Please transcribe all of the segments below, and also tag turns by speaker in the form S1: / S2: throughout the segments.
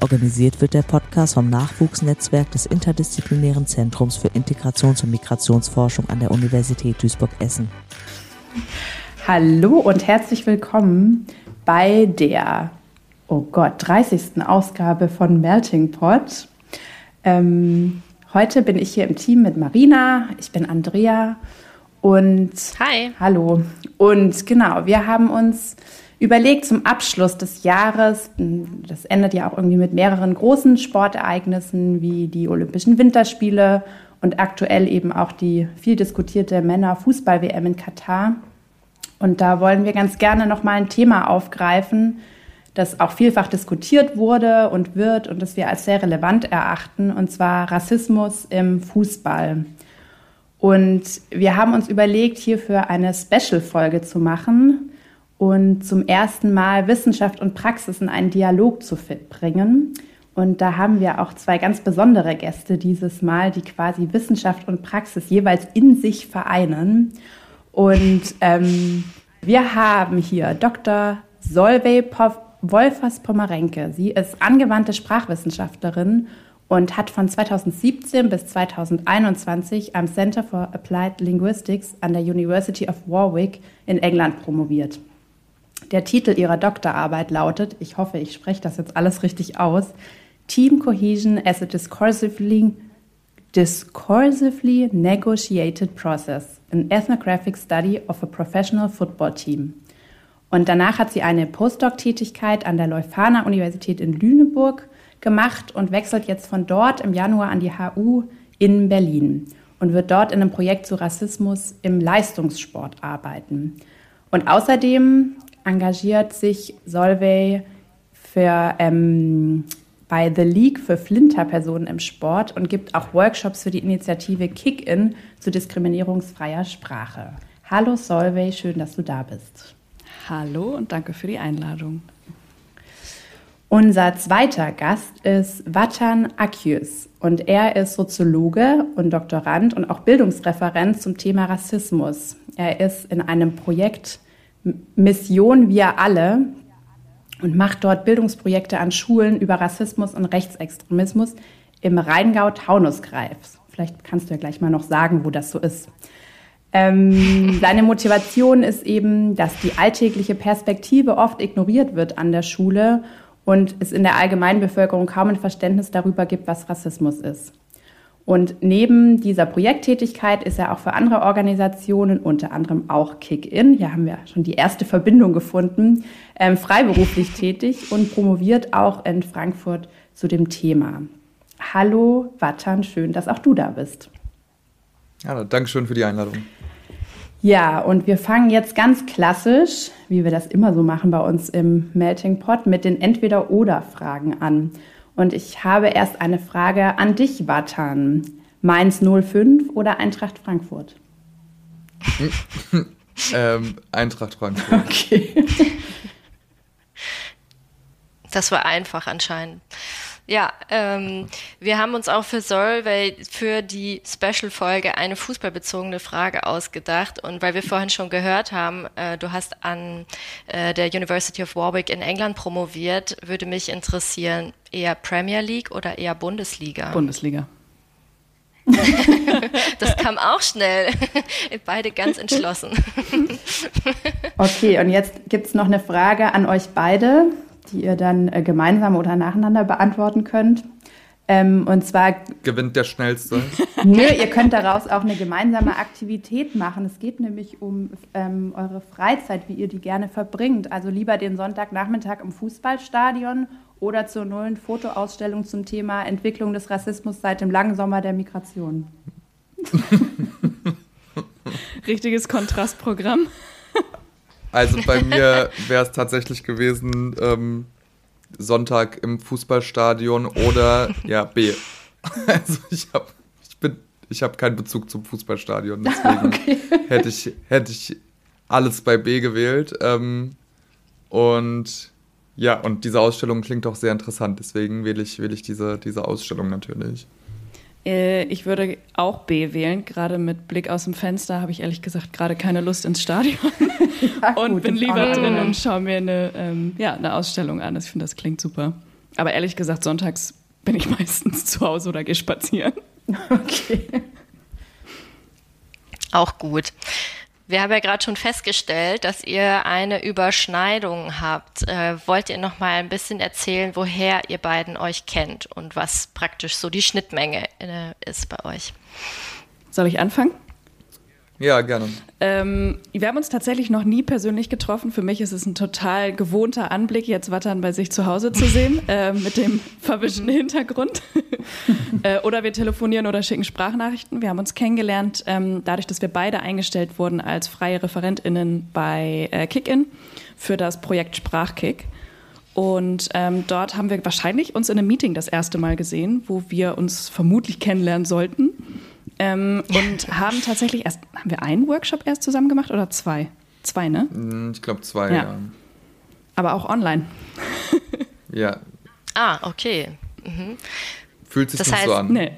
S1: Organisiert wird der Podcast vom Nachwuchsnetzwerk des Interdisziplinären Zentrums für Integrations- und Migrationsforschung an der Universität Duisburg-Essen.
S2: Hallo und herzlich willkommen bei der, oh Gott, 30. Ausgabe von Melting Pot. Ähm, heute bin ich hier im Team mit Marina, ich bin Andrea und
S3: Hi.
S2: Hallo. Und genau, wir haben uns überlegt zum Abschluss des Jahres, das endet ja auch irgendwie mit mehreren großen Sportereignissen wie die Olympischen Winterspiele und aktuell eben auch die viel diskutierte Männer-Fußball-WM in Katar. Und da wollen wir ganz gerne nochmal ein Thema aufgreifen, das auch vielfach diskutiert wurde und wird und das wir als sehr relevant erachten, und zwar Rassismus im Fußball. Und wir haben uns überlegt, hierfür eine Special-Folge zu machen, und zum ersten Mal Wissenschaft und Praxis in einen Dialog zu bringen. Und da haben wir auch zwei ganz besondere Gäste dieses Mal, die quasi Wissenschaft und Praxis jeweils in sich vereinen. Und ähm, wir haben hier Dr. Solveig Wolfers Pomerenke. Sie ist angewandte Sprachwissenschaftlerin und hat von 2017 bis 2021 am Center for Applied Linguistics an der University of Warwick in England promoviert. Der Titel ihrer Doktorarbeit lautet, ich hoffe, ich spreche das jetzt alles richtig aus, Team Cohesion as a Discursively, discursively Negotiated Process, an Ethnographic Study of a Professional Football Team. Und danach hat sie eine Postdoc-Tätigkeit an der Leuphana Universität in Lüneburg gemacht und wechselt jetzt von dort im Januar an die HU in Berlin und wird dort in einem Projekt zu Rassismus im Leistungssport arbeiten. Und außerdem engagiert sich Solvay für, ähm, bei The League für Flinterpersonen im Sport und gibt auch Workshops für die Initiative Kick-In zu diskriminierungsfreier Sprache. Hallo Solvay, schön, dass du da bist.
S4: Hallo und danke für die Einladung.
S2: Unser zweiter Gast ist Vatan Akyus und er ist Soziologe und Doktorand und auch Bildungsreferent zum Thema Rassismus. Er ist in einem Projekt Mission Wir alle und macht dort Bildungsprojekte an Schulen über Rassismus und Rechtsextremismus im Rheingau-Taunus-Kreis. Vielleicht kannst du ja gleich mal noch sagen, wo das so ist. Ähm, seine Motivation ist eben, dass die alltägliche Perspektive oft ignoriert wird an der Schule und es in der Allgemeinbevölkerung kaum ein Verständnis darüber gibt, was Rassismus ist. Und neben dieser Projekttätigkeit ist er auch für andere Organisationen, unter anderem auch Kick-In, hier haben wir schon die erste Verbindung gefunden, ähm, freiberuflich tätig und promoviert auch in Frankfurt zu dem Thema. Hallo Watan, schön, dass auch du da bist.
S5: Ja, danke schön für die Einladung.
S2: Ja, und wir fangen jetzt ganz klassisch, wie wir das immer so machen bei uns im Melting Pot, mit den Entweder-Oder-Fragen an. Und ich habe erst eine Frage an dich, Watan. Mainz 05 oder Eintracht Frankfurt?
S5: ähm, Eintracht Frankfurt. Okay.
S3: Das war einfach anscheinend. Ja, ähm, wir haben uns auch für Solveig für die Special-Folge eine fußballbezogene Frage ausgedacht. Und weil wir vorhin schon gehört haben, äh, du hast an äh, der University of Warwick in England promoviert, würde mich interessieren, eher Premier League oder eher Bundesliga?
S4: Bundesliga.
S3: das kam auch schnell. Beide ganz entschlossen.
S2: okay, und jetzt gibt es noch eine Frage an euch beide die ihr dann äh, gemeinsam oder nacheinander beantworten könnt. Ähm, und zwar
S5: gewinnt der Schnellste.
S2: Nö, ihr könnt daraus auch eine gemeinsame Aktivität machen. Es geht nämlich um ähm, eure Freizeit, wie ihr die gerne verbringt. Also lieber den Sonntagnachmittag im Fußballstadion oder zur neuen Fotoausstellung zum Thema Entwicklung des Rassismus seit dem langen Sommer der Migration.
S4: Richtiges Kontrastprogramm.
S5: Also bei mir wäre es tatsächlich gewesen, ähm, Sonntag im Fußballstadion oder ja, B. Also ich, hab, ich bin ich habe keinen Bezug zum Fußballstadion. Deswegen okay. hätte, ich, hätte ich alles bei B gewählt. Ähm, und ja, und diese Ausstellung klingt auch sehr interessant. Deswegen wähle ich, wähle ich diese, diese Ausstellung natürlich.
S4: Äh, ich würde auch B wählen. Gerade mit Blick aus dem Fenster habe ich ehrlich gesagt gerade keine Lust ins Stadion. ja, und gut, bin lieber drin und schaue mir eine, ähm, ja, eine Ausstellung an. Ich finde, das klingt super. Aber ehrlich gesagt, sonntags bin ich meistens zu Hause oder gehe spazieren. Okay.
S3: Auch gut. Wir haben ja gerade schon festgestellt, dass ihr eine Überschneidung habt. Äh, wollt ihr noch mal ein bisschen erzählen, woher ihr beiden euch kennt und was praktisch so die Schnittmenge äh, ist bei euch?
S4: Soll ich anfangen?
S5: Ja, gerne.
S4: Ähm, wir haben uns tatsächlich noch nie persönlich getroffen. Für mich ist es ein total gewohnter Anblick, jetzt Wattern bei sich zu Hause zu sehen, äh, mit dem verwischten Hintergrund. äh, oder wir telefonieren oder schicken Sprachnachrichten. Wir haben uns kennengelernt, ähm, dadurch, dass wir beide eingestellt wurden als freie ReferentInnen bei äh, Kickin für das Projekt Sprachkick. Und ähm, dort haben wir wahrscheinlich uns in einem Meeting das erste Mal gesehen, wo wir uns vermutlich kennenlernen sollten. Ähm, und haben tatsächlich erst, haben wir einen Workshop erst zusammen gemacht oder zwei? Zwei, ne?
S5: Hm, ich glaube zwei, ja. ja.
S4: Aber auch online.
S5: ja.
S3: Ah, okay. Mhm.
S5: Fühlt sich das nicht heißt, so an. Nee.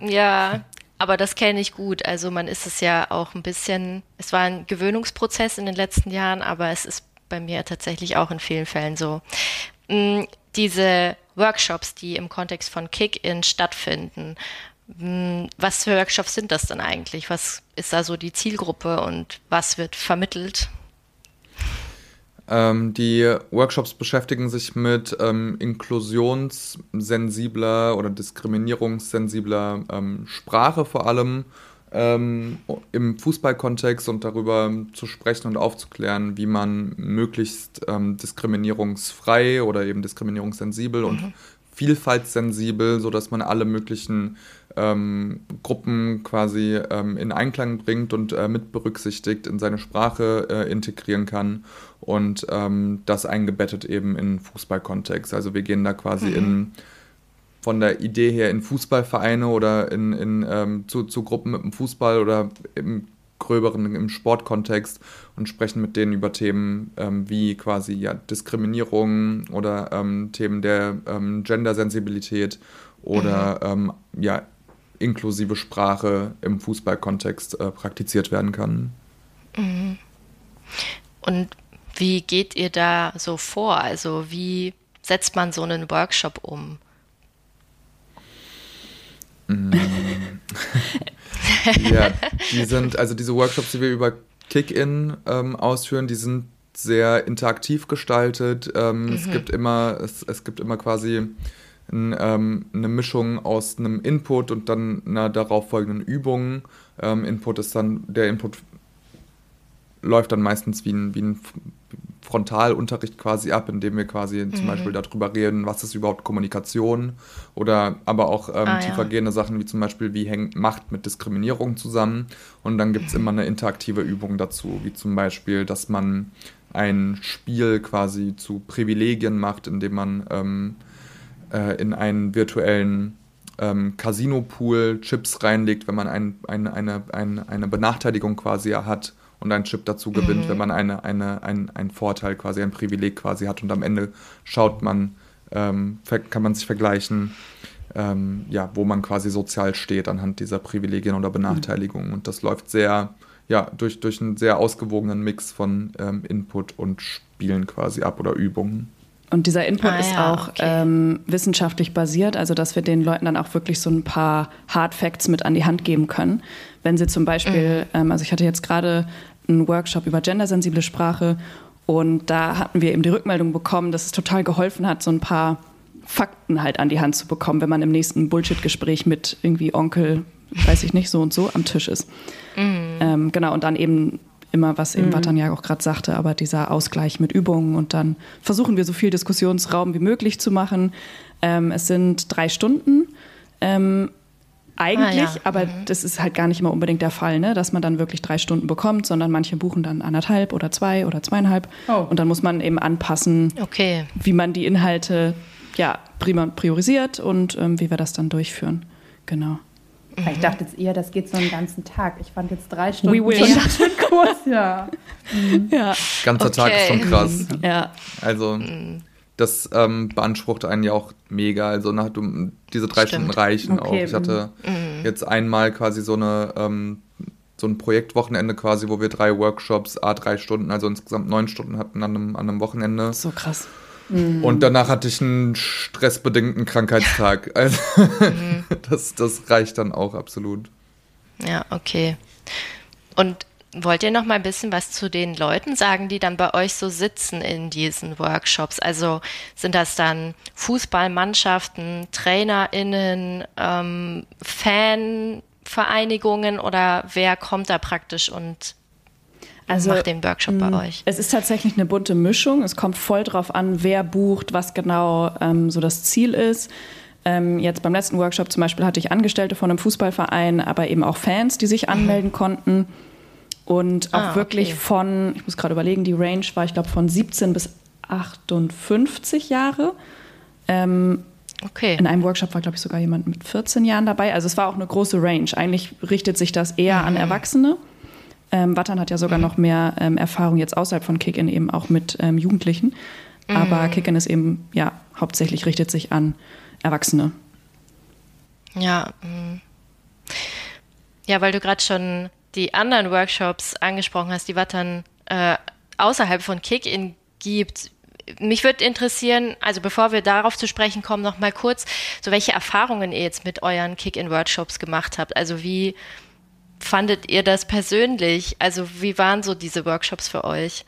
S3: Ja, aber das kenne ich gut. Also man ist es ja auch ein bisschen, es war ein Gewöhnungsprozess in den letzten Jahren, aber es ist bei mir tatsächlich auch in vielen Fällen so. Hm, diese Workshops, die im Kontext von Kick-In stattfinden, was für Workshops sind das denn eigentlich? Was ist da so die Zielgruppe und was wird vermittelt?
S5: Ähm, die Workshops beschäftigen sich mit ähm, inklusionssensibler oder diskriminierungssensibler ähm, Sprache vor allem ähm, im Fußballkontext und darüber zu sprechen und aufzuklären, wie man möglichst ähm, diskriminierungsfrei oder eben diskriminierungssensibel mhm. und vielfaltssensibel, sodass man alle möglichen ähm, Gruppen quasi ähm, in Einklang bringt und äh, mit berücksichtigt, in seine Sprache äh, integrieren kann und ähm, das eingebettet eben in Fußballkontext. Also wir gehen da quasi mhm. in von der Idee her in Fußballvereine oder in, in ähm, zu, zu Gruppen mit dem Fußball oder im gröberen im Sportkontext und sprechen mit denen über Themen ähm, wie quasi ja, Diskriminierung oder ähm, Themen der ähm, Gendersensibilität oder mhm. Ähm, ja, inklusive Sprache im Fußballkontext äh, praktiziert werden kann.
S3: Mhm. Und wie geht ihr da so vor? Also wie setzt man so einen Workshop um?
S5: Ja, die sind, also diese Workshops, die wir über Kick-In ähm, ausführen, die sind sehr interaktiv gestaltet. Ähm, mhm. Es gibt immer, es, es gibt immer quasi ein, ähm, eine Mischung aus einem Input und dann einer darauf folgenden Übung. Ähm, Input ist dann, der Input läuft dann meistens wie ein, wie ein Frontalunterricht quasi ab, indem wir quasi mhm. zum Beispiel darüber reden, was ist überhaupt Kommunikation oder aber auch ähm, ah, tiefergehende ja. Sachen wie zum Beispiel, wie hängt Macht mit Diskriminierung zusammen. Und dann gibt es immer eine interaktive Übung dazu, wie zum Beispiel, dass man ein Spiel quasi zu Privilegien macht, indem man ähm, äh, in einen virtuellen ähm, Casino-Pool Chips reinlegt, wenn man ein, ein, eine, ein, eine Benachteiligung quasi hat und einen Chip dazu gewinnt, mhm. wenn man eine, eine, ein, einen Vorteil quasi, ein Privileg quasi hat und am Ende schaut man, ähm, kann man sich vergleichen, ähm, ja, wo man quasi sozial steht anhand dieser Privilegien oder Benachteiligungen. Mhm. Und das läuft sehr, ja, durch, durch einen sehr ausgewogenen Mix von ähm, Input und Spielen quasi ab oder Übungen.
S4: Und dieser Input ah, ist ja, auch okay. ähm, wissenschaftlich basiert, also dass wir den Leuten dann auch wirklich so ein paar Hard Facts mit an die Hand geben können. Wenn sie zum Beispiel, mhm. ähm, also ich hatte jetzt gerade einen Workshop über gendersensible Sprache und da hatten wir eben die Rückmeldung bekommen, dass es total geholfen hat, so ein paar Fakten halt an die Hand zu bekommen, wenn man im nächsten Bullshit-Gespräch mit irgendwie Onkel, weiß ich nicht, so und so am Tisch ist. Mhm. Ähm, genau, und dann eben immer, was eben mhm. Watan ja auch gerade sagte, aber dieser Ausgleich mit Übungen und dann versuchen wir so viel Diskussionsraum wie möglich zu machen. Ähm, es sind drei Stunden. Ähm, eigentlich, ah, ja. aber mhm. das ist halt gar nicht immer unbedingt der Fall, ne? dass man dann wirklich drei Stunden bekommt, sondern manche buchen dann anderthalb oder zwei oder zweieinhalb. Oh. Und dann muss man eben anpassen,
S3: okay.
S4: wie man die Inhalte ja, prima priorisiert und ähm, wie wir das dann durchführen. Genau.
S2: Mhm. Ich dachte jetzt eher, das geht so einen ganzen Tag. Ich fand jetzt drei Stunden We will. schon kurz, ja.
S5: Mhm. ja. Ganzer okay. Tag ist schon krass. Ja. Also das ähm, beansprucht einen ja auch mega. Also nach, du, diese drei Stimmt. Stunden reichen okay. auch. Ich hatte mhm. jetzt einmal quasi so eine ähm, so ein Projektwochenende quasi, wo wir drei Workshops, a drei Stunden, also insgesamt neun Stunden hatten an einem, an einem Wochenende.
S4: So krass.
S5: Mhm. Und danach hatte ich einen stressbedingten Krankheitstag. Also mhm. das, das reicht dann auch absolut.
S3: Ja, okay. Und wollt ihr noch mal ein bisschen was zu den Leuten sagen, die dann bei euch so sitzen in diesen Workshops? Also sind das dann Fußballmannschaften, TrainerInnen, ähm, Fanvereinigungen oder wer kommt da praktisch und also, macht den Workshop bei mm, euch?
S4: Es ist tatsächlich eine bunte Mischung. Es kommt voll drauf an, wer bucht, was genau ähm, so das Ziel ist. Ähm, jetzt beim letzten Workshop zum Beispiel hatte ich Angestellte von einem Fußballverein, aber eben auch Fans, die sich anmelden mhm. konnten. Und auch ah, wirklich okay. von, ich muss gerade überlegen, die Range war, ich glaube, von 17 bis 58 Jahre. Ähm, okay. In einem Workshop war, glaube ich, sogar jemand mit 14 Jahren dabei. Also es war auch eine große Range. Eigentlich richtet sich das eher mhm. an Erwachsene. Ähm, Wattern hat ja sogar mhm. noch mehr ähm, Erfahrung jetzt außerhalb von Kick-In eben auch mit ähm, Jugendlichen. Mhm. Aber Kick-In ist eben, ja, hauptsächlich richtet sich an Erwachsene.
S3: Ja, mh. ja, weil du gerade schon die anderen Workshops angesprochen hast, die Wattern äh, außerhalb von Kick-In gibt. Mich würde interessieren, also bevor wir darauf zu sprechen kommen, noch mal kurz, so welche Erfahrungen ihr jetzt mit euren Kick-In-Workshops gemacht habt. Also wie fandet ihr das persönlich? Also wie waren so diese Workshops für euch?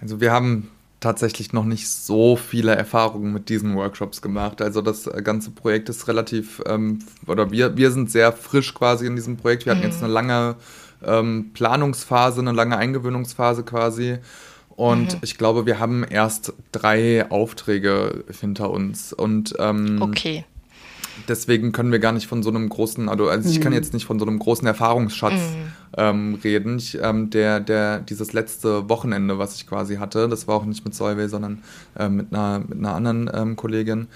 S5: Also wir haben tatsächlich noch nicht so viele Erfahrungen mit diesen Workshops gemacht. Also das ganze Projekt ist relativ, ähm, oder wir, wir sind sehr frisch quasi in diesem Projekt. Wir hatten mhm. jetzt eine lange ähm, Planungsphase, eine lange Eingewöhnungsphase quasi. Und mhm. ich glaube, wir haben erst drei Aufträge hinter uns. Und ähm,
S3: okay
S5: deswegen können wir gar nicht von so einem großen, also, also ich kann mhm. jetzt nicht von so einem großen Erfahrungsschatz mhm. ähm, reden. Ich, ähm, der, der, dieses letzte Wochenende, was ich quasi hatte, das war auch nicht mit Solveig, sondern äh, mit, einer, mit einer anderen ähm, Kollegin,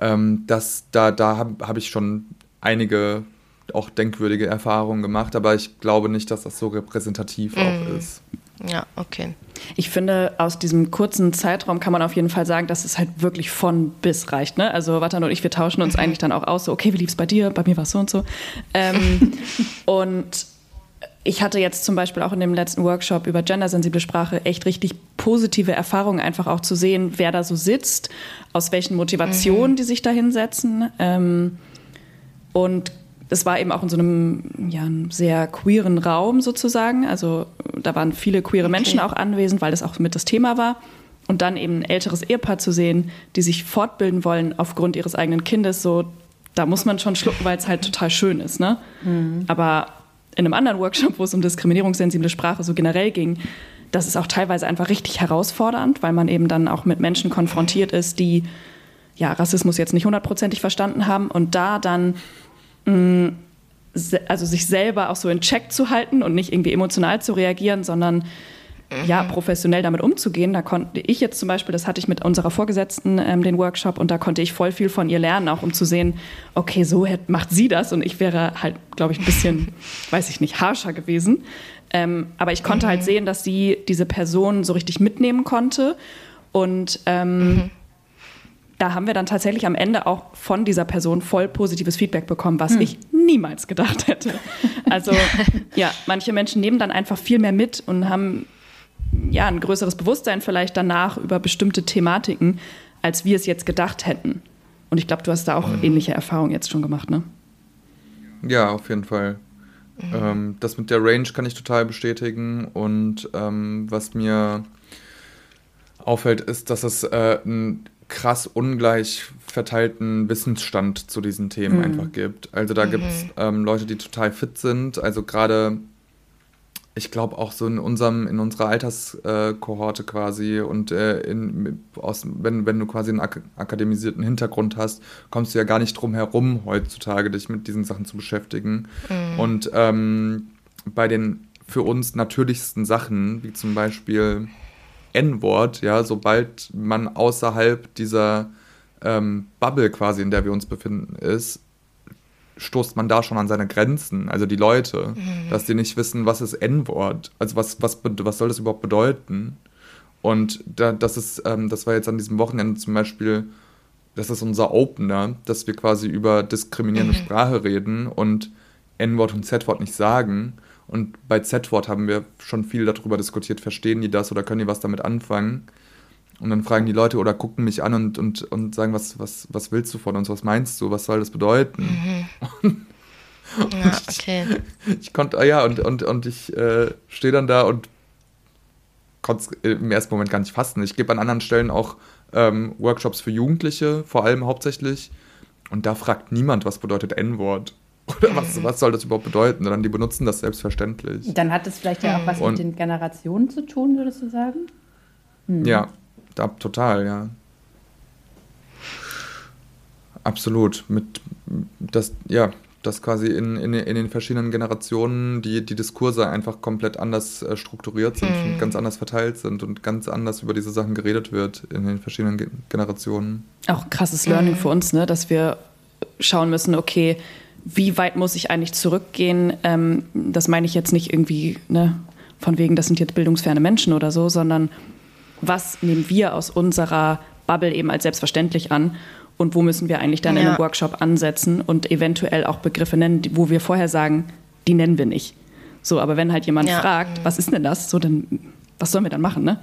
S5: ähm, das, da, da habe hab ich schon einige auch denkwürdige Erfahrungen gemacht, aber ich glaube nicht, dass das so repräsentativ mhm. auch ist.
S3: Ja, okay.
S4: Ich finde, aus diesem kurzen Zeitraum kann man auf jeden Fall sagen, dass es halt wirklich von bis reicht. Ne? Also Watan und ich, wir tauschen uns eigentlich dann auch aus, so, okay, wie lief es bei dir? Bei mir war es so und so. Ähm, und ich hatte jetzt zum Beispiel auch in dem letzten Workshop über gendersensible Sprache echt richtig positive Erfahrungen, einfach auch zu sehen, wer da so sitzt, aus welchen Motivationen mhm. die sich da hinsetzen. Ähm, und das war eben auch in so einem ja, sehr queeren Raum sozusagen. Also da waren viele queere okay. Menschen auch anwesend, weil das auch mit das Thema war. Und dann eben ein älteres Ehepaar zu sehen, die sich fortbilden wollen aufgrund ihres eigenen Kindes, so da muss man schon schlucken, weil es halt total schön ist. Ne? Mhm. Aber in einem anderen Workshop, wo es um diskriminierungssensible Sprache so generell ging, das ist auch teilweise einfach richtig herausfordernd, weil man eben dann auch mit Menschen konfrontiert ist, die ja, Rassismus jetzt nicht hundertprozentig verstanden haben und da dann Mm, also sich selber auch so in Check zu halten und nicht irgendwie emotional zu reagieren, sondern mhm. ja, professionell damit umzugehen. Da konnte ich jetzt zum Beispiel, das hatte ich mit unserer Vorgesetzten ähm, den Workshop und da konnte ich voll viel von ihr lernen, auch um zu sehen, okay, so macht sie das und ich wäre halt, glaube ich, ein bisschen, weiß ich nicht, harscher gewesen. Ähm, aber ich konnte halt mhm. halt sehen, dass sie diese Person so richtig mitnehmen konnte und ähm, mhm da haben wir dann tatsächlich am Ende auch von dieser Person voll positives Feedback bekommen, was hm. ich niemals gedacht hätte. Also ja, manche Menschen nehmen dann einfach viel mehr mit und haben ja ein größeres Bewusstsein vielleicht danach über bestimmte Thematiken, als wir es jetzt gedacht hätten. Und ich glaube, du hast da auch mhm. ähnliche Erfahrungen jetzt schon gemacht, ne?
S5: Ja, auf jeden Fall. Mhm. Ähm, das mit der Range kann ich total bestätigen. Und ähm, was mir auffällt, ist, dass es äh, ein krass ungleich verteilten Wissensstand zu diesen Themen mhm. einfach gibt. Also da mhm. gibt es ähm, Leute, die total fit sind. Also gerade, ich glaube auch so in unserem, in unserer Alterskohorte quasi und äh, in, aus, wenn, wenn du quasi einen ak akademisierten Hintergrund hast, kommst du ja gar nicht drum herum, heutzutage dich mit diesen Sachen zu beschäftigen. Mhm. Und ähm, bei den für uns natürlichsten Sachen, wie zum Beispiel N-Wort, ja, sobald man außerhalb dieser ähm, Bubble quasi, in der wir uns befinden, ist, stoßt man da schon an seine Grenzen, also die Leute, mhm. dass die nicht wissen, was ist N-Wort, also was, was, was soll das überhaupt bedeuten? Und da, das ist, ähm, das war jetzt an diesem Wochenende zum Beispiel, das ist unser Opener, dass wir quasi über diskriminierende mhm. Sprache reden und N-Wort und Z-Wort nicht sagen. Und bei Z-Wort haben wir schon viel darüber diskutiert, verstehen die das oder können die was damit anfangen? Und dann fragen die Leute oder gucken mich an und, und, und sagen, was, was, was willst du von uns, was meinst du, was soll das bedeuten? Mhm. ja, okay. Ich, ich konnte, ja, und, und, und ich äh, stehe dann da und konnte es im ersten Moment gar nicht fassen. Ich gebe an anderen Stellen auch ähm, Workshops für Jugendliche, vor allem hauptsächlich. Und da fragt niemand, was bedeutet N-Wort. Oder was, was soll das überhaupt bedeuten? Sondern die benutzen das selbstverständlich.
S2: Dann hat es vielleicht ja auch was und, mit den Generationen zu tun, würdest du sagen?
S5: Hm. Ja, da, total, ja. Absolut. Mit das, ja, dass quasi in, in, in den verschiedenen Generationen die, die Diskurse einfach komplett anders äh, strukturiert sind mhm. und ganz anders verteilt sind und ganz anders über diese Sachen geredet wird in den verschiedenen Ge Generationen.
S4: Auch krasses Learning mhm. für uns, ne? dass wir schauen müssen, okay, wie weit muss ich eigentlich zurückgehen? Ähm, das meine ich jetzt nicht irgendwie ne, von wegen, das sind jetzt bildungsferne Menschen oder so, sondern was nehmen wir aus unserer Bubble eben als selbstverständlich an und wo müssen wir eigentlich dann ja. in einem Workshop ansetzen und eventuell auch Begriffe nennen, wo wir vorher sagen, die nennen wir nicht. So, aber wenn halt jemand ja. fragt, was ist denn das, so dann, was sollen wir dann machen, ne?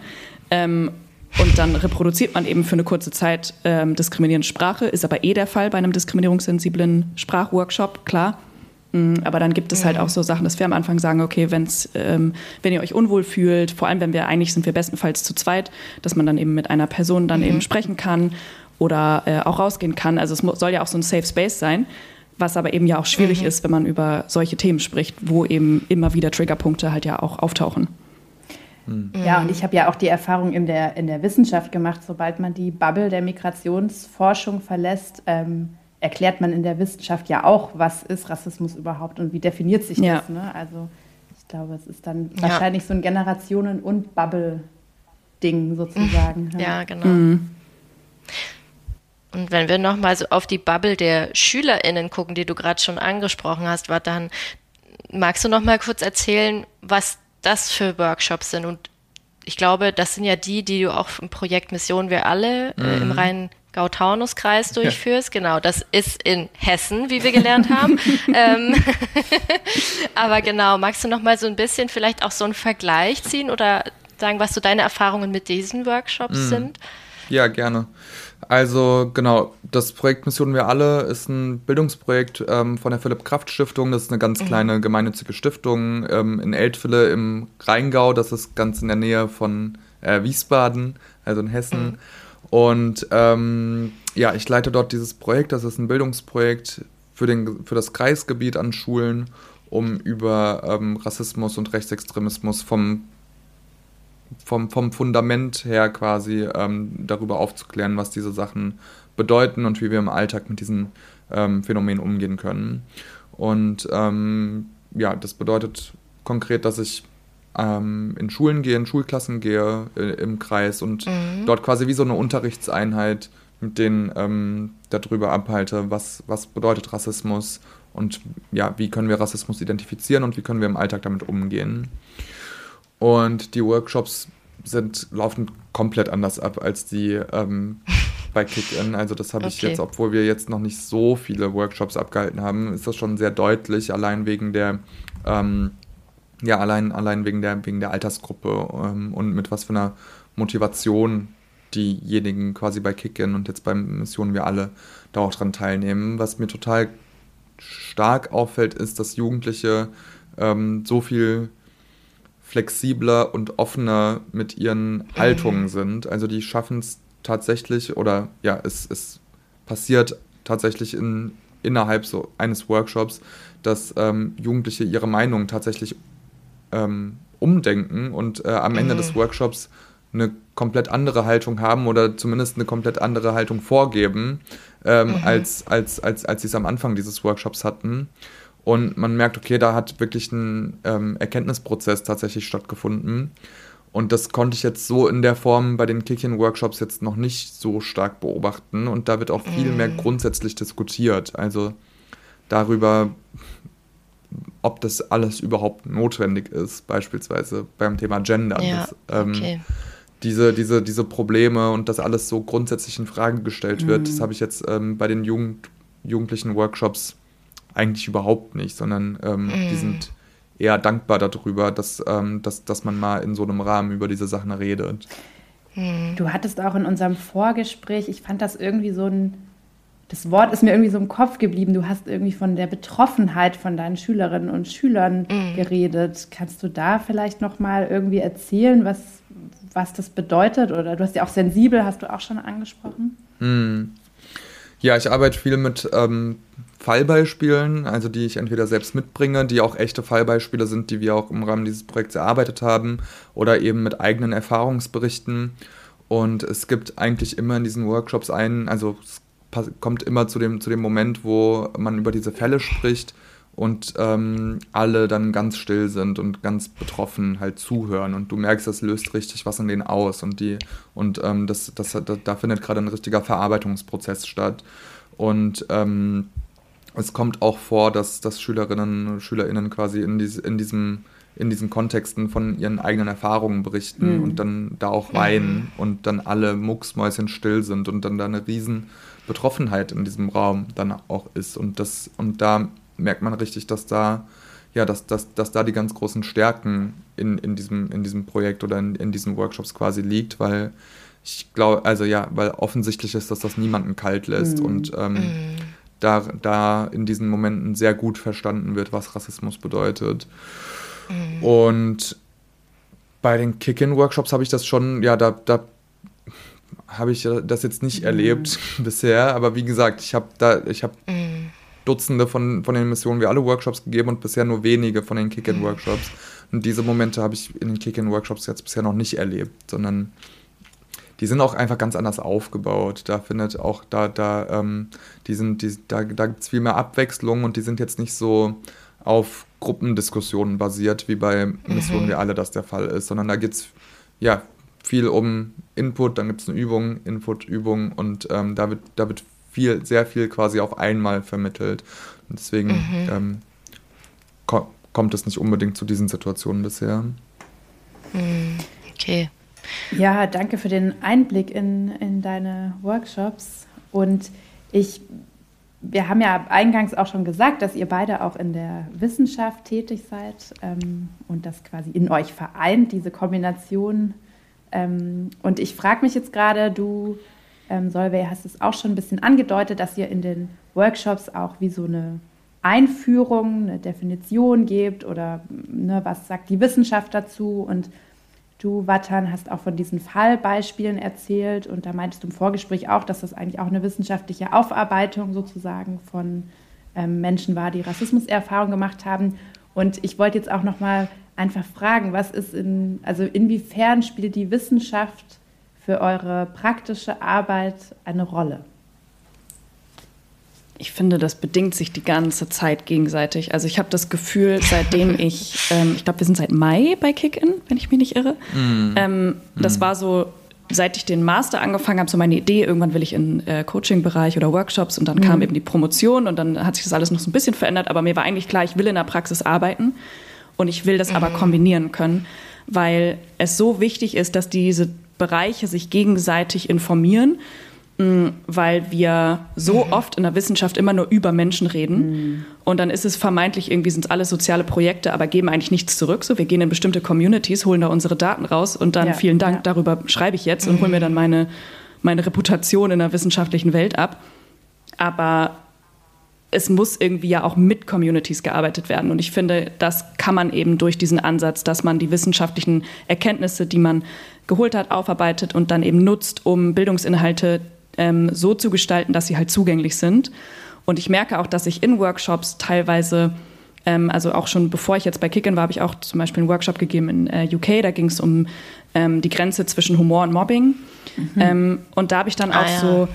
S4: Ähm, und dann reproduziert man eben für eine kurze Zeit ähm, diskriminierende Sprache, ist aber eh der Fall bei einem diskriminierungssensiblen Sprachworkshop, klar. Mm, aber dann gibt es halt auch so Sachen, dass wir am Anfang sagen, okay, wenn's, ähm, wenn ihr euch unwohl fühlt, vor allem wenn wir eigentlich sind wir bestenfalls zu zweit, dass man dann eben mit einer Person dann mhm. eben sprechen kann oder äh, auch rausgehen kann. Also es soll ja auch so ein Safe Space sein, was aber eben ja auch schwierig mhm. ist, wenn man über solche Themen spricht, wo eben immer wieder Triggerpunkte halt ja auch auftauchen.
S2: Mhm. Ja, und ich habe ja auch die Erfahrung in der, in der Wissenschaft gemacht, sobald man die Bubble der Migrationsforschung verlässt, ähm, erklärt man in der Wissenschaft ja auch, was ist Rassismus überhaupt und wie definiert sich ja. das. Ne? Also ich glaube, es ist dann ja. wahrscheinlich so ein Generationen- und Bubble-Ding sozusagen.
S3: Ja, ja genau. Mhm. Und wenn wir nochmal so auf die Bubble der SchülerInnen gucken, die du gerade schon angesprochen hast, war dann, magst du nochmal kurz erzählen, was das für Workshops sind? Und ich glaube, das sind ja die, die du auch im Projekt Mission Wir alle mhm. äh, im mhm. Rhein-Gau-Taunus-Kreis durchführst. Ja. Genau, das ist in Hessen, wie wir gelernt haben. ähm, aber genau, magst du nochmal so ein bisschen vielleicht auch so einen Vergleich ziehen oder sagen, was so deine Erfahrungen mit diesen Workshops mhm. sind?
S5: Ja, gerne. Also genau, das Projekt Missionen wir alle ist ein Bildungsprojekt ähm, von der Philipp Kraft Stiftung. Das ist eine ganz mhm. kleine gemeinnützige Stiftung ähm, in Eltville im Rheingau. Das ist ganz in der Nähe von äh, Wiesbaden, also in Hessen. Mhm. Und ähm, ja, ich leite dort dieses Projekt. Das ist ein Bildungsprojekt für, den, für das Kreisgebiet an Schulen, um über ähm, Rassismus und Rechtsextremismus vom vom, vom Fundament her quasi ähm, darüber aufzuklären, was diese Sachen bedeuten und wie wir im Alltag mit diesen ähm, Phänomenen umgehen können. Und ähm, ja, das bedeutet konkret, dass ich ähm, in Schulen gehe, in Schulklassen gehe äh, im Kreis und mhm. dort quasi wie so eine Unterrichtseinheit mit denen ähm, darüber abhalte, was, was bedeutet Rassismus und ja, wie können wir Rassismus identifizieren und wie können wir im Alltag damit umgehen. Und die Workshops sind, laufen komplett anders ab als die ähm, bei Kick-In. Also das habe ich jetzt, obwohl wir jetzt noch nicht so viele Workshops abgehalten haben, ist das schon sehr deutlich, allein wegen der, ähm, ja, allein, allein wegen der, wegen der Altersgruppe ähm, und mit was für einer Motivation diejenigen quasi bei Kick-In und jetzt beim Missionen wir alle da auch dran teilnehmen. Was mir total stark auffällt, ist, dass Jugendliche ähm, so viel flexibler und offener mit ihren Haltungen mhm. sind. Also die schaffen es tatsächlich oder ja, es, es passiert tatsächlich in, innerhalb so eines Workshops, dass ähm, Jugendliche ihre Meinung tatsächlich ähm, umdenken und äh, am Ende mhm. des Workshops eine komplett andere Haltung haben oder zumindest eine komplett andere Haltung vorgeben, ähm, mhm. als, als, als, als sie es am Anfang dieses Workshops hatten. Und man merkt, okay, da hat wirklich ein ähm, Erkenntnisprozess tatsächlich stattgefunden. Und das konnte ich jetzt so in der Form bei den Kickchen-Workshops jetzt noch nicht so stark beobachten. Und da wird auch viel mm. mehr grundsätzlich diskutiert. Also darüber, ob das alles überhaupt notwendig ist, beispielsweise beim Thema Gender. Ja, das, ähm, okay. diese, diese, diese Probleme und dass alles so grundsätzlich in Frage gestellt wird, mhm. das habe ich jetzt ähm, bei den Jugend, jugendlichen Workshops eigentlich überhaupt nicht, sondern ähm, mhm. die sind eher dankbar darüber, dass, ähm, dass, dass man mal in so einem Rahmen über diese Sachen redet.
S2: Mhm. Du hattest auch in unserem Vorgespräch, ich fand das irgendwie so ein das Wort ist mir irgendwie so im Kopf geblieben. Du hast irgendwie von der Betroffenheit von deinen Schülerinnen und Schülern mm. geredet. Kannst du da vielleicht noch mal irgendwie erzählen, was, was das bedeutet? Oder du hast ja auch sensibel, hast du auch schon angesprochen?
S5: Mm. Ja, ich arbeite viel mit ähm, Fallbeispielen, also die ich entweder selbst mitbringe, die auch echte Fallbeispiele sind, die wir auch im Rahmen dieses Projekts erarbeitet haben, oder eben mit eigenen Erfahrungsberichten. Und es gibt eigentlich immer in diesen Workshops einen, also es kommt immer zu dem, zu dem Moment, wo man über diese Fälle spricht und ähm, alle dann ganz still sind und ganz betroffen halt zuhören und du merkst, das löst richtig was in denen aus und die und ähm, das, das, da, da findet gerade ein richtiger Verarbeitungsprozess statt und ähm, es kommt auch vor, dass, dass Schülerinnen und SchülerInnen quasi in, diese, in, diesem, in diesen Kontexten von ihren eigenen Erfahrungen berichten mhm. und dann da auch weinen und dann alle mucksmäuschen still sind und dann da eine riesen Betroffenheit in diesem Raum dann auch ist. Und das, und da merkt man richtig, dass da, ja, dass, dass, dass da die ganz großen Stärken in, in, diesem, in diesem Projekt oder in, in diesen Workshops quasi liegt, weil ich glaube, also ja, weil offensichtlich ist, dass das niemanden kalt lässt mhm. und ähm, mhm. da, da in diesen Momenten sehr gut verstanden wird, was Rassismus bedeutet. Mhm. Und bei den Kick-In-Workshops habe ich das schon, ja, da, da habe ich das jetzt nicht mhm. erlebt bisher, aber wie gesagt, ich habe da, ich habe mhm. Dutzende von, von den Missionen wie alle Workshops gegeben und bisher nur wenige von den Kick-In-Workshops. Und diese Momente habe ich in den Kick-In-Workshops jetzt bisher noch nicht erlebt, sondern die sind auch einfach ganz anders aufgebaut. Da findet auch, da, da, ähm, die sind, die, da, da gibt es viel mehr Abwechslung und die sind jetzt nicht so auf Gruppendiskussionen basiert, wie bei Missionen mhm. wie alle das der Fall ist, sondern da geht es ja viel um Input, dann gibt es eine Übung, Input, Übung und ähm, da, wird, da wird viel, sehr viel quasi auf einmal vermittelt. Und deswegen mhm. ähm, ko kommt es nicht unbedingt zu diesen Situationen bisher.
S2: Mhm. Okay. Ja, danke für den Einblick in, in deine Workshops. Und ich, wir haben ja eingangs auch schon gesagt, dass ihr beide auch in der Wissenschaft tätig seid ähm, und das quasi in euch vereint, diese Kombination ähm, und ich frage mich jetzt gerade, du, ähm, Solveig, hast es auch schon ein bisschen angedeutet, dass ihr in den Workshops auch wie so eine Einführung, eine Definition gebt oder ne, was sagt die Wissenschaft dazu und Du, Watan, hast auch von diesen Fallbeispielen erzählt und da meintest du im Vorgespräch auch, dass das eigentlich auch eine wissenschaftliche Aufarbeitung sozusagen von ähm, Menschen war, die Rassismuserfahrung gemacht haben. Und ich wollte jetzt auch noch mal einfach fragen, was ist in, also inwiefern spielt die Wissenschaft für eure praktische Arbeit eine Rolle?
S4: Ich finde, das bedingt sich die ganze Zeit gegenseitig. Also ich habe das Gefühl, seitdem ich, ähm, ich glaube, wir sind seit Mai bei Kick-In, wenn ich mich nicht irre. Mm. Ähm, das mm. war so, seit ich den Master angefangen habe, so meine Idee, irgendwann will ich in äh, Coaching-Bereich oder Workshops und dann mm. kam eben die Promotion und dann hat sich das alles noch so ein bisschen verändert, aber mir war eigentlich klar, ich will in der Praxis arbeiten. Und ich will das mhm. aber kombinieren können, weil es so wichtig ist, dass diese Bereiche sich gegenseitig informieren, mm, weil wir so mhm. oft in der Wissenschaft immer nur über Menschen reden. Mhm. Und dann ist es vermeintlich irgendwie sind es alles soziale Projekte, aber geben eigentlich nichts zurück. So, wir gehen in bestimmte Communities, holen da unsere Daten raus und dann ja, vielen Dank, ja. darüber schreibe ich jetzt und hole mir dann meine, meine Reputation in der wissenschaftlichen Welt ab. Aber es muss irgendwie ja auch mit Communities gearbeitet werden. Und ich finde, das kann man eben durch diesen Ansatz, dass man die wissenschaftlichen Erkenntnisse, die man geholt hat, aufarbeitet und dann eben nutzt, um Bildungsinhalte ähm, so zu gestalten, dass sie halt zugänglich sind. Und ich merke auch, dass ich in Workshops teilweise, ähm, also auch schon bevor ich jetzt bei Kicken war, habe ich auch zum Beispiel einen Workshop gegeben in äh, UK, da ging es um ähm, die Grenze zwischen Humor und Mobbing. Mhm. Ähm, und da habe ich dann ah, auch ja. so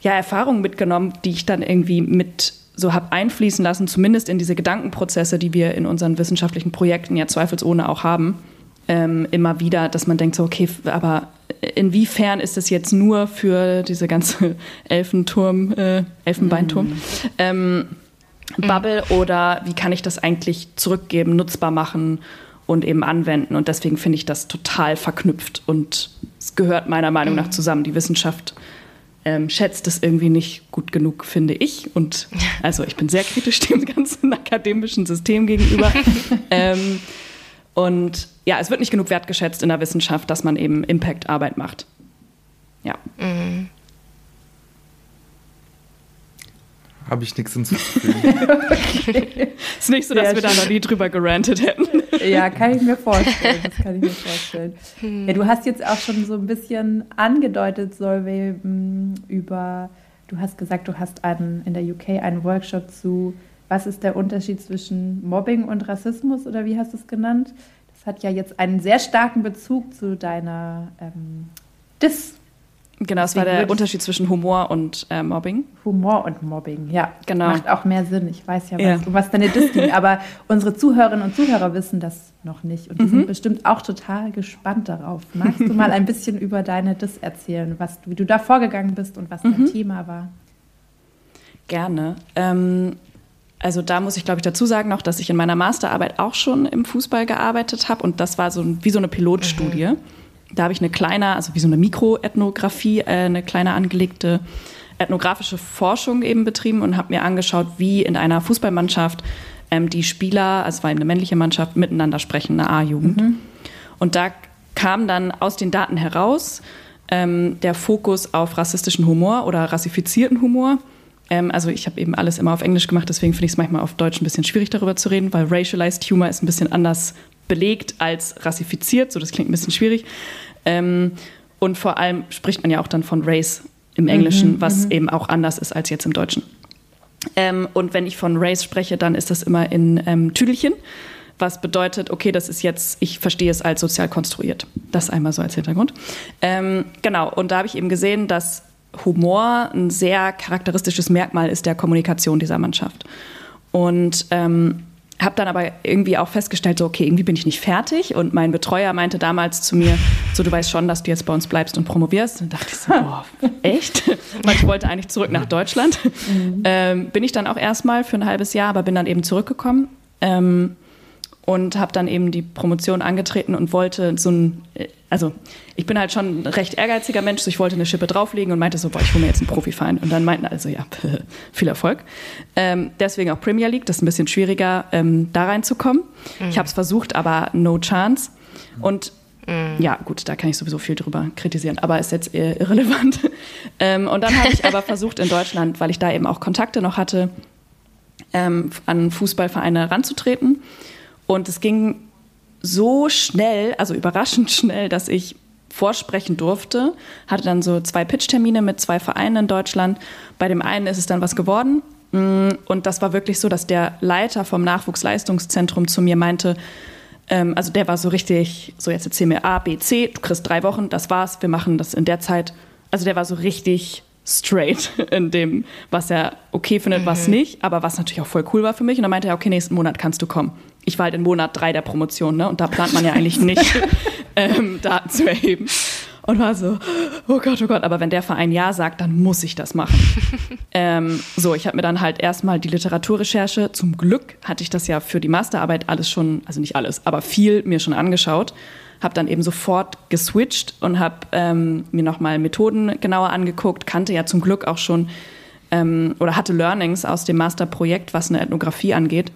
S4: ja, Erfahrungen mitgenommen, die ich dann irgendwie mit so habe einfließen lassen, zumindest in diese Gedankenprozesse, die wir in unseren wissenschaftlichen Projekten ja zweifelsohne auch haben, ähm, immer wieder, dass man denkt so, okay, aber inwiefern ist das jetzt nur für diese ganze Elfenturm, äh, Elfenbeinturm? Mhm. Ähm, Bubble mhm. oder wie kann ich das eigentlich zurückgeben, nutzbar machen und eben anwenden. Und deswegen finde ich das total verknüpft und es gehört meiner Meinung nach zusammen. Die Wissenschaft ähm, schätzt es irgendwie nicht gut genug, finde ich. Und also ich bin sehr kritisch dem ganzen akademischen System gegenüber. ähm, und ja, es wird nicht genug wertgeschätzt in der Wissenschaft, dass man eben Impact-Arbeit macht. Ja. Mhm.
S5: Habe ich nichts hinzuzufügen.
S4: okay. Ist nicht so, dass Sehr wir da noch nie drüber gerantet hätten.
S2: ja, kann ich mir vorstellen. Das kann ich mir vorstellen. Hm. Ja, du hast jetzt auch schon so ein bisschen angedeutet, Solveig, hm, über, du hast gesagt, du hast einen, in der UK einen Workshop zu, was ist der Unterschied zwischen Mobbing und Rassismus oder wie hast du es genannt? Das hat ja jetzt einen sehr starken Bezug zu deiner ähm, Dis
S4: Genau, das war der Unterschied zwischen Humor und äh, Mobbing.
S2: Humor und Mobbing, ja. Genau. Macht auch mehr Sinn. Ich weiß ja, was, ja. was deine Diss ging, aber unsere Zuhörerinnen und Zuhörer wissen das noch nicht und die mhm. sind bestimmt auch total gespannt darauf. Magst du mal ein bisschen über deine Diss erzählen, was, wie du da vorgegangen bist und was mhm. dein Thema war?
S4: Gerne. Ähm, also da muss ich, glaube ich, dazu sagen noch, dass ich in meiner Masterarbeit auch schon im Fußball gearbeitet habe und das war so wie so eine Pilotstudie. Mhm. Da habe ich eine kleine, also wie so eine Mikroethnographie, äh, eine kleine angelegte ethnografische Forschung eben betrieben und habe mir angeschaut, wie in einer Fußballmannschaft ähm, die Spieler, also es war eine männliche Mannschaft, miteinander sprechen, eine A-Jugend. Mhm. Und da kam dann aus den Daten heraus ähm, der Fokus auf rassistischen Humor oder rassifizierten Humor. Ähm, also ich habe eben alles immer auf Englisch gemacht, deswegen finde ich es manchmal auf Deutsch ein bisschen schwierig darüber zu reden, weil racialized Humor ist ein bisschen anders belegt als rassifiziert. So, das klingt ein bisschen schwierig. Ähm, und vor allem spricht man ja auch dann von Race im Englischen, mhm, was mhm. eben auch anders ist als jetzt im Deutschen. Ähm, und wenn ich von Race spreche, dann ist das immer in ähm, Tüdelchen, was bedeutet, okay, das ist jetzt, ich verstehe es als sozial konstruiert. Das einmal so als Hintergrund. Ähm, genau, und da habe ich eben gesehen, dass Humor ein sehr charakteristisches Merkmal ist der Kommunikation dieser Mannschaft. Und ähm, habe dann aber irgendwie auch festgestellt, so okay, irgendwie bin ich nicht fertig. Und mein Betreuer meinte damals zu mir, so du weißt schon, dass du jetzt bei uns bleibst und promovierst. Und dachte ich so, boah, echt? Weil ich wollte eigentlich zurück nach Deutschland. Mhm. Ähm, bin ich dann auch erstmal für ein halbes Jahr, aber bin dann eben zurückgekommen. Ähm, und habe dann eben die Promotion angetreten und wollte so ein, äh, also ich bin halt schon ein recht ehrgeiziger Mensch, so ich wollte eine Schippe drauflegen und meinte so, boah, ich hole mir jetzt einen Profiverein. Und dann meinten also, ja, viel Erfolg. Ähm, deswegen auch Premier League, das ist ein bisschen schwieriger, ähm, da reinzukommen. Mhm. Ich habe es versucht, aber no chance. Und mhm. ja, gut, da kann ich sowieso viel drüber kritisieren, aber ist jetzt eher irrelevant. ähm, und dann habe ich aber versucht in Deutschland, weil ich da eben auch Kontakte noch hatte, ähm, an Fußballvereine ranzutreten und es ging so schnell, also überraschend schnell, dass ich vorsprechen durfte. Hatte dann so zwei Pitch-Termine mit zwei Vereinen in Deutschland. Bei dem einen ist es dann was geworden. Mm, und das war wirklich so, dass der Leiter vom Nachwuchsleistungszentrum zu mir meinte, ähm, also der war so richtig, so jetzt erzähl mir A, B, C, du kriegst drei Wochen, das war's, wir machen das in der Zeit. Also der war so richtig straight in dem, was er okay findet, mhm. was nicht, aber was natürlich auch voll cool war für mich. Und dann meinte er, okay, nächsten Monat kannst du kommen ich war halt in Monat drei der Promotion, ne? Und da plant man ja eigentlich nicht, ähm, Daten zu erheben. Und war so, oh Gott, oh Gott, aber wenn der Verein Ja sagt, dann muss ich das machen. ähm, so, ich habe mir dann halt erstmal die Literaturrecherche, zum Glück hatte ich das ja für die Masterarbeit alles schon, also nicht alles, aber viel mir schon angeschaut. Habe dann eben sofort geswitcht und habe ähm, mir nochmal Methoden genauer angeguckt, kannte ja zum Glück auch schon ähm, oder hatte Learnings aus dem Masterprojekt, was eine Ethnographie angeht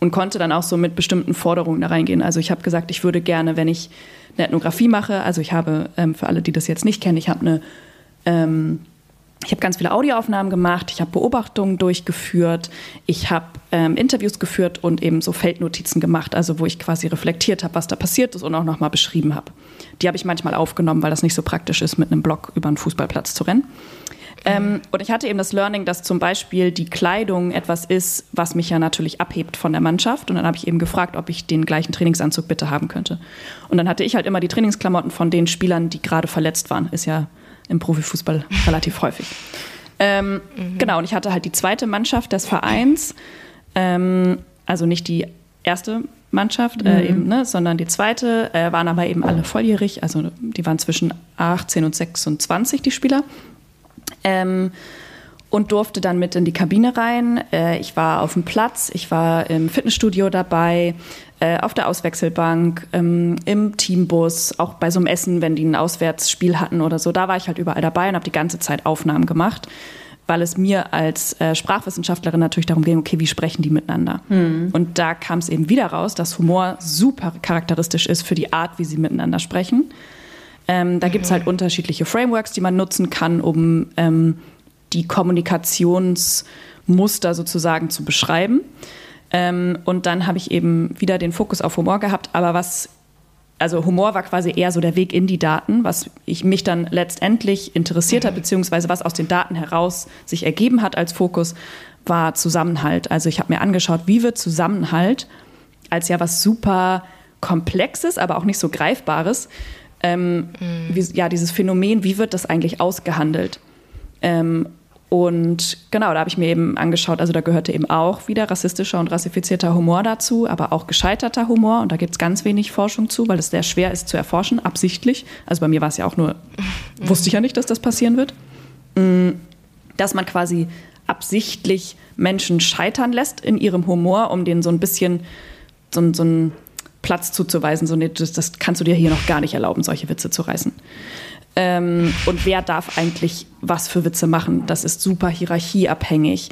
S4: und konnte dann auch so mit bestimmten Forderungen da reingehen. Also ich habe gesagt, ich würde gerne, wenn ich eine Ethnographie mache, also ich habe, ähm, für alle, die das jetzt nicht kennen, ich habe eine, ähm, ich habe ganz viele Audioaufnahmen gemacht, ich habe Beobachtungen durchgeführt, ich habe ähm, Interviews geführt und eben so Feldnotizen gemacht, also wo ich quasi reflektiert habe, was da passiert ist und auch nochmal beschrieben habe. Die habe ich manchmal aufgenommen, weil das nicht so praktisch ist, mit einem Blog über einen Fußballplatz zu rennen. Ähm, und ich hatte eben das Learning, dass zum Beispiel die Kleidung etwas ist, was mich ja natürlich abhebt von der Mannschaft. Und dann habe ich eben gefragt, ob ich den gleichen Trainingsanzug bitte haben könnte. Und dann hatte ich halt immer die Trainingsklamotten von den Spielern, die gerade verletzt waren. Ist ja im Profifußball relativ häufig. Ähm, mhm. Genau, und ich hatte halt die zweite Mannschaft des Vereins, ähm, also nicht die erste Mannschaft, äh, mhm. eben, ne, sondern die zweite, äh, waren aber eben alle volljährig, also die waren zwischen 18 und 26, die Spieler. Ähm, und durfte dann mit in die Kabine rein. Äh, ich war auf dem Platz, ich war im Fitnessstudio dabei, äh, auf der Auswechselbank, ähm, im Teambus, auch bei so einem Essen, wenn die ein Auswärtsspiel hatten oder so. Da war ich halt überall dabei und habe die ganze Zeit Aufnahmen gemacht, weil es mir als äh, Sprachwissenschaftlerin natürlich darum ging, okay, wie sprechen die miteinander? Hm. Und da kam es eben wieder raus, dass Humor super charakteristisch ist für die Art, wie sie miteinander sprechen. Ähm, da mhm. gibt es halt unterschiedliche Frameworks, die man nutzen kann, um ähm, die Kommunikationsmuster sozusagen zu beschreiben. Ähm, und dann habe ich eben wieder den Fokus auf Humor gehabt, aber was also Humor war quasi eher so der Weg in die Daten, was ich mich dann letztendlich interessiert hat, mhm. beziehungsweise was aus den Daten heraus sich ergeben hat als Fokus, war Zusammenhalt. Also ich habe mir angeschaut, wie wird Zusammenhalt als ja was super Komplexes, aber auch nicht so Greifbares, ähm, mhm. wie, ja, dieses Phänomen, wie wird das eigentlich ausgehandelt? Ähm, und genau, da habe ich mir eben angeschaut, also da gehörte eben auch wieder rassistischer und rassifizierter Humor dazu, aber auch gescheiterter Humor. Und da gibt es ganz wenig Forschung zu, weil es sehr schwer ist zu erforschen, absichtlich. Also bei mir war es ja auch nur, wusste ich ja nicht, dass das passieren wird. Mm, dass man quasi absichtlich Menschen scheitern lässt in ihrem Humor, um denen so ein bisschen so, so einen Platz zuzuweisen. So, nee, das, das kannst du dir hier noch gar nicht erlauben, solche Witze zu reißen. Ähm, und wer darf eigentlich was für Witze machen? Das ist super hierarchieabhängig.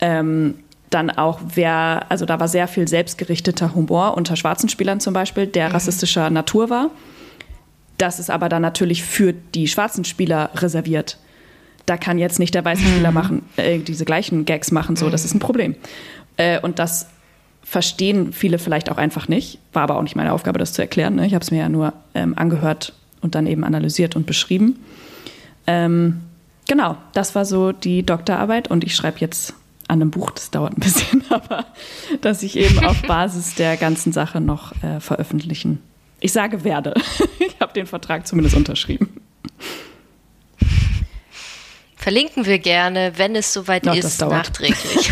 S4: Ähm, dann auch, wer, also da war sehr viel selbstgerichteter Humor unter schwarzen Spielern zum Beispiel, der mhm. rassistischer Natur war. Das ist aber dann natürlich für die schwarzen Spieler reserviert. Da kann jetzt nicht der weiße Spieler mhm. machen, äh, diese gleichen Gags machen, so, das ist ein Problem. Äh, und das verstehen viele vielleicht auch einfach nicht. War aber auch nicht meine Aufgabe, das zu erklären. Ne? Ich habe es mir ja nur ähm, angehört und dann eben analysiert und beschrieben. Ähm, genau, das war so die Doktorarbeit und ich schreibe jetzt an einem Buch, das dauert ein bisschen, aber dass ich eben auf Basis der ganzen Sache noch äh, veröffentlichen. Ich sage werde. ich habe den Vertrag zumindest unterschrieben.
S3: Verlinken wir gerne, wenn es soweit Doch, ist, nachträglich.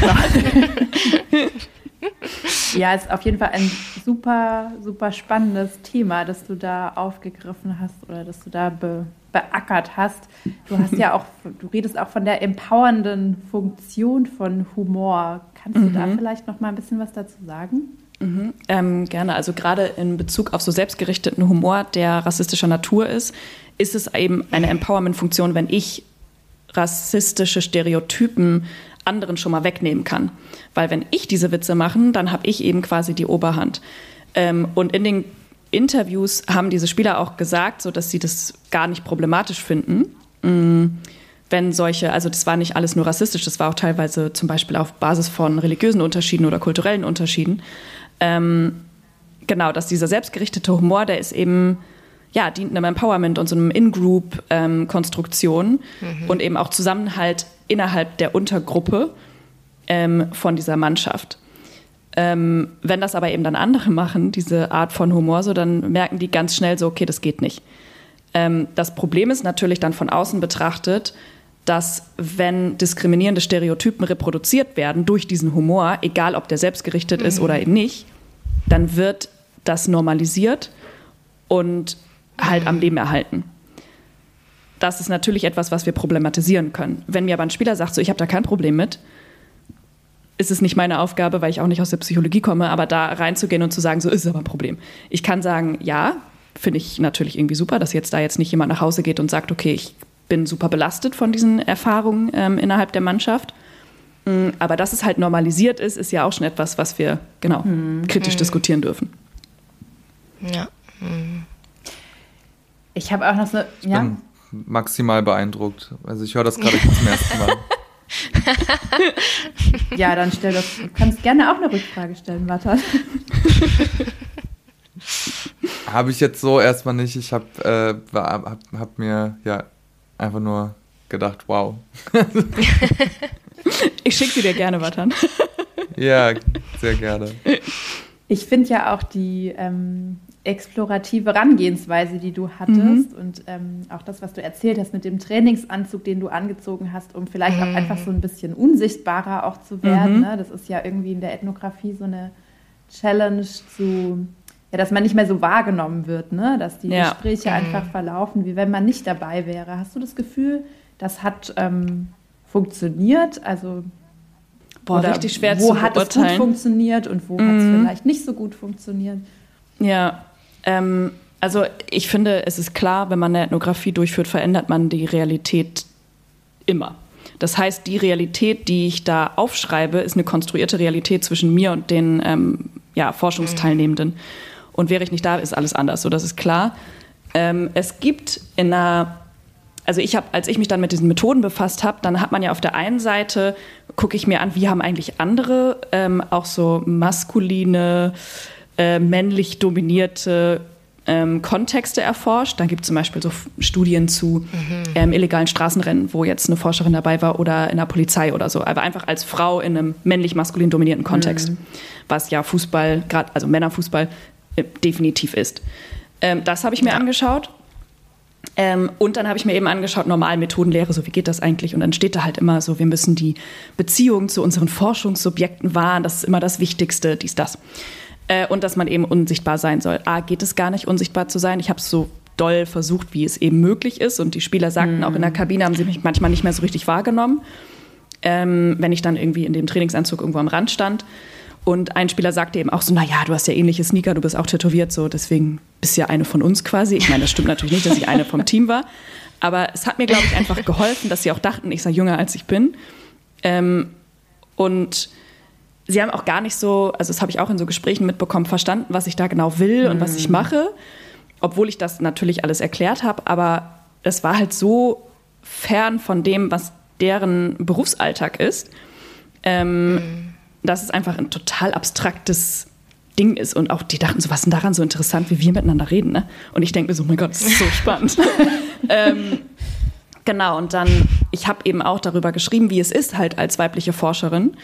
S2: Ja, ist auf jeden Fall ein super, super spannendes Thema, das du da aufgegriffen hast oder das du da be, beackert hast. Du hast ja auch, du redest auch von der empowernden Funktion von Humor. Kannst du mhm. da vielleicht noch mal ein bisschen was dazu sagen?
S4: Mhm, ähm, gerne. Also gerade in Bezug auf so selbstgerichteten Humor, der rassistischer Natur ist, ist es eben eine Empowerment-Funktion, wenn ich rassistische Stereotypen anderen schon mal wegnehmen kann. Weil wenn ich diese Witze mache, dann habe ich eben quasi die Oberhand. Ähm, und in den Interviews haben diese Spieler auch gesagt, so dass sie das gar nicht problematisch finden. Mm, wenn solche, also das war nicht alles nur rassistisch, das war auch teilweise zum Beispiel auf Basis von religiösen Unterschieden oder kulturellen Unterschieden. Ähm, genau, dass dieser selbstgerichtete Humor, der ist eben ja, dient einem Empowerment und so einem In-Group-Konstruktion ähm, mhm. und eben auch Zusammenhalt innerhalb der Untergruppe ähm, von dieser Mannschaft. Ähm, wenn das aber eben dann andere machen, diese Art von Humor, so dann merken die ganz schnell so, okay, das geht nicht. Ähm, das Problem ist natürlich dann von außen betrachtet, dass wenn diskriminierende Stereotypen reproduziert werden durch diesen Humor, egal ob der selbstgerichtet mhm. ist oder eben nicht, dann wird das normalisiert und halt am Leben erhalten. Das ist natürlich etwas, was wir problematisieren können. Wenn mir aber ein Spieler sagt, so ich habe da kein Problem mit, ist es nicht meine Aufgabe, weil ich auch nicht aus der Psychologie komme, aber da reinzugehen und zu sagen, so ist es aber ein Problem. Ich kann sagen, ja, finde ich natürlich irgendwie super, dass jetzt da jetzt nicht jemand nach Hause geht und sagt, okay, ich bin super belastet von diesen Erfahrungen ähm, innerhalb der Mannschaft. Mm, aber dass es halt normalisiert ist, ist ja auch schon etwas, was wir genau hm. kritisch hm. diskutieren dürfen.
S3: Ja. Hm.
S2: Ich habe auch noch so.
S5: Ich ja? Maximal beeindruckt. Also ich höre das gerade zum ersten Mal.
S2: ja, dann stell das. Du kannst gerne auch eine Rückfrage stellen, Warte.
S5: habe ich jetzt so erstmal nicht. Ich habe äh, hab, hab mir ja einfach nur gedacht, wow.
S4: ich schicke sie dir gerne, Watan.
S5: ja, sehr gerne.
S2: Ich finde ja auch die ähm, explorative Herangehensweise, die du hattest mhm. und ähm, auch das, was du erzählt hast mit dem Trainingsanzug, den du angezogen hast, um vielleicht mhm. auch einfach so ein bisschen unsichtbarer auch zu werden. Mhm. Ne? Das ist ja irgendwie in der Ethnographie so eine Challenge zu, ja, dass man nicht mehr so wahrgenommen wird, ne? dass die ja. Gespräche mhm. einfach verlaufen, wie wenn man nicht dabei wäre. Hast du das Gefühl, das hat ähm, funktioniert? Also
S4: Boah, richtig schwer
S2: wo
S4: zu
S2: hat es gut funktioniert und wo mhm. hat es vielleicht nicht so gut funktioniert?
S4: Ja, ähm, also ich finde, es ist klar, wenn man eine Ethnographie durchführt, verändert man die Realität immer. Das heißt, die Realität, die ich da aufschreibe, ist eine konstruierte Realität zwischen mir und den ähm, ja, Forschungsteilnehmenden. Und wäre ich nicht da, ist alles anders. So, das ist klar. Ähm, es gibt in einer, also ich habe, als ich mich dann mit diesen Methoden befasst habe, dann hat man ja auf der einen Seite, gucke ich mir an, wie haben eigentlich andere ähm, auch so maskuline, äh, männlich dominierte ähm, Kontexte erforscht. Dann gibt es zum Beispiel so Studien zu mhm. ähm, illegalen Straßenrennen, wo jetzt eine Forscherin dabei war oder in der Polizei oder so. Aber einfach als Frau in einem männlich-maskulin dominierten Kontext, mhm. was ja Fußball, gerade also Männerfußball, äh, definitiv ist. Ähm, das habe ich mir ja. angeschaut. Ähm, und dann habe ich mir eben angeschaut, Normalmethodenlehre, so wie geht das eigentlich? Und dann steht da halt immer so, wir müssen die Beziehung zu unseren Forschungssubjekten wahren, das ist immer das Wichtigste, dies, das. Äh, und dass man eben unsichtbar sein soll. A, geht es gar nicht, unsichtbar zu sein. Ich habe es so doll versucht, wie es eben möglich ist. Und die Spieler sagten mhm. auch in der Kabine, haben sie mich manchmal nicht mehr so richtig wahrgenommen, ähm, wenn ich dann irgendwie in dem Trainingsanzug irgendwo am Rand stand. Und ein Spieler sagte eben auch so, naja, du hast ja ähnliche Sneaker, du bist auch tätowiert, so deswegen bist du ja eine von uns quasi. Ich meine, das stimmt natürlich nicht, dass ich eine vom Team war. Aber es hat mir, glaube ich, einfach geholfen, dass sie auch dachten, ich sei jünger als ich bin. Ähm, und sie haben auch gar nicht so, also das habe ich auch in so Gesprächen mitbekommen, verstanden, was ich da genau will und was ich mhm. mache, obwohl ich das natürlich alles erklärt habe, aber es war halt so fern von dem, was deren Berufsalltag ist, ähm, mhm. dass es einfach ein total abstraktes Ding ist und auch die dachten so, was ist denn daran so interessant, wie wir miteinander reden, ne? Und ich denke mir so, oh mein Gott, das ist so spannend. ähm, genau, und dann, ich habe eben auch darüber geschrieben, wie es ist, halt als weibliche Forscherin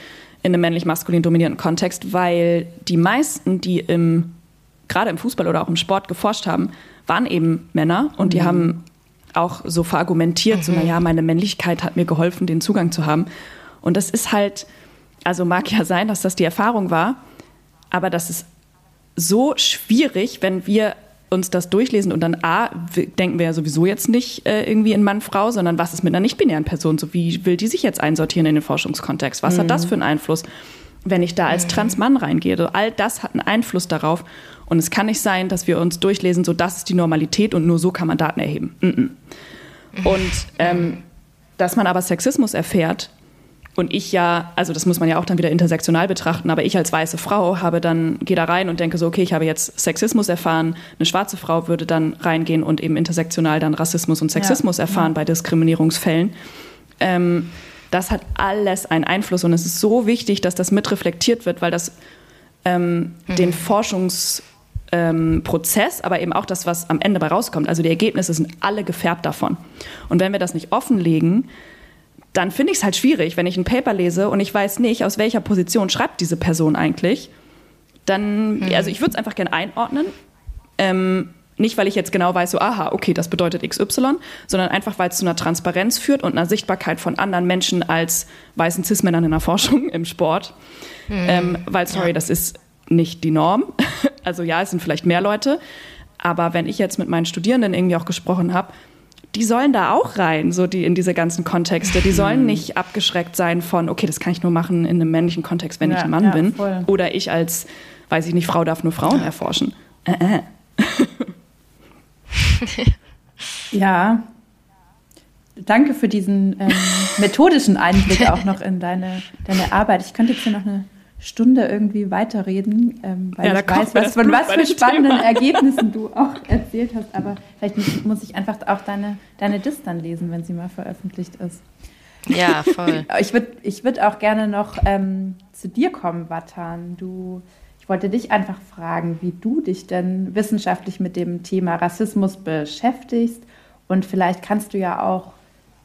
S4: in einem männlich-maskulin dominierten Kontext, weil die meisten, die im, gerade im Fußball oder auch im Sport geforscht haben, waren eben Männer und die mhm. haben auch so verargumentiert, mhm. so, naja, meine Männlichkeit hat mir geholfen, den Zugang zu haben. Und das ist halt, also mag ja sein, dass das die Erfahrung war, aber das ist so schwierig, wenn wir uns das durchlesen und dann A, denken wir ja sowieso jetzt nicht äh, irgendwie in Mann, Frau, sondern was ist mit einer nicht-binären Person? So wie will die sich jetzt einsortieren in den Forschungskontext? Was mhm. hat das mhm. für einen Einfluss, wenn ich da als mhm. Trans-Mann reingehe? So, all das hat einen Einfluss darauf. Und es kann nicht sein, dass wir uns durchlesen, so das ist die Normalität und nur so kann man Daten erheben. Mhm. Und ähm, dass man aber Sexismus erfährt, und ich ja, also das muss man ja auch dann wieder intersektional betrachten, aber ich als weiße Frau habe dann, gehe da rein und denke so, okay, ich habe jetzt Sexismus erfahren. Eine schwarze Frau würde dann reingehen und eben intersektional dann Rassismus und Sexismus ja. erfahren ja. bei Diskriminierungsfällen. Ähm, das hat alles einen Einfluss und es ist so wichtig, dass das mitreflektiert wird, weil das ähm, mhm. den Forschungs- ähm, Prozess, aber eben auch das, was am Ende bei rauskommt. Also die Ergebnisse sind alle gefärbt davon. Und wenn wir das nicht offenlegen, dann finde ich es halt schwierig, wenn ich ein Paper lese und ich weiß nicht, aus welcher Position schreibt diese Person eigentlich. Dann, mhm. also ich würde es einfach gerne einordnen. Ähm, nicht, weil ich jetzt genau weiß, so, aha, okay, das bedeutet XY, sondern einfach, weil es zu einer Transparenz führt und einer Sichtbarkeit von anderen Menschen als weißen Cis-Männern in der Forschung, im Sport. Mhm. Ähm, weil, sorry, ja. das ist nicht die Norm. Also ja, es sind vielleicht mehr Leute. Aber wenn ich jetzt mit meinen Studierenden irgendwie auch gesprochen habe, die sollen da auch rein, so die in diese ganzen Kontexte. Die sollen nicht abgeschreckt sein von, okay, das kann ich nur machen in einem männlichen Kontext, wenn ja, ich ein Mann ja, bin. Voll. Oder ich als, weiß ich nicht, Frau darf nur Frauen erforschen. Äh, äh.
S2: ja. Danke für diesen ähm, methodischen Einblick auch noch in deine, deine Arbeit. Ich könnte jetzt hier noch eine Stunde irgendwie weiterreden, ähm, weil ja, ich weiß, was, von was für spannenden Thema. Ergebnissen du auch erzählt hast. Aber vielleicht muss ich einfach auch deine, deine Dis dann lesen, wenn sie mal veröffentlicht ist.
S3: Ja, voll.
S2: Ich würde ich würd auch gerne noch ähm, zu dir kommen, Vatan. Du, ich wollte dich einfach fragen, wie du dich denn wissenschaftlich mit dem Thema Rassismus beschäftigst. Und vielleicht kannst du ja auch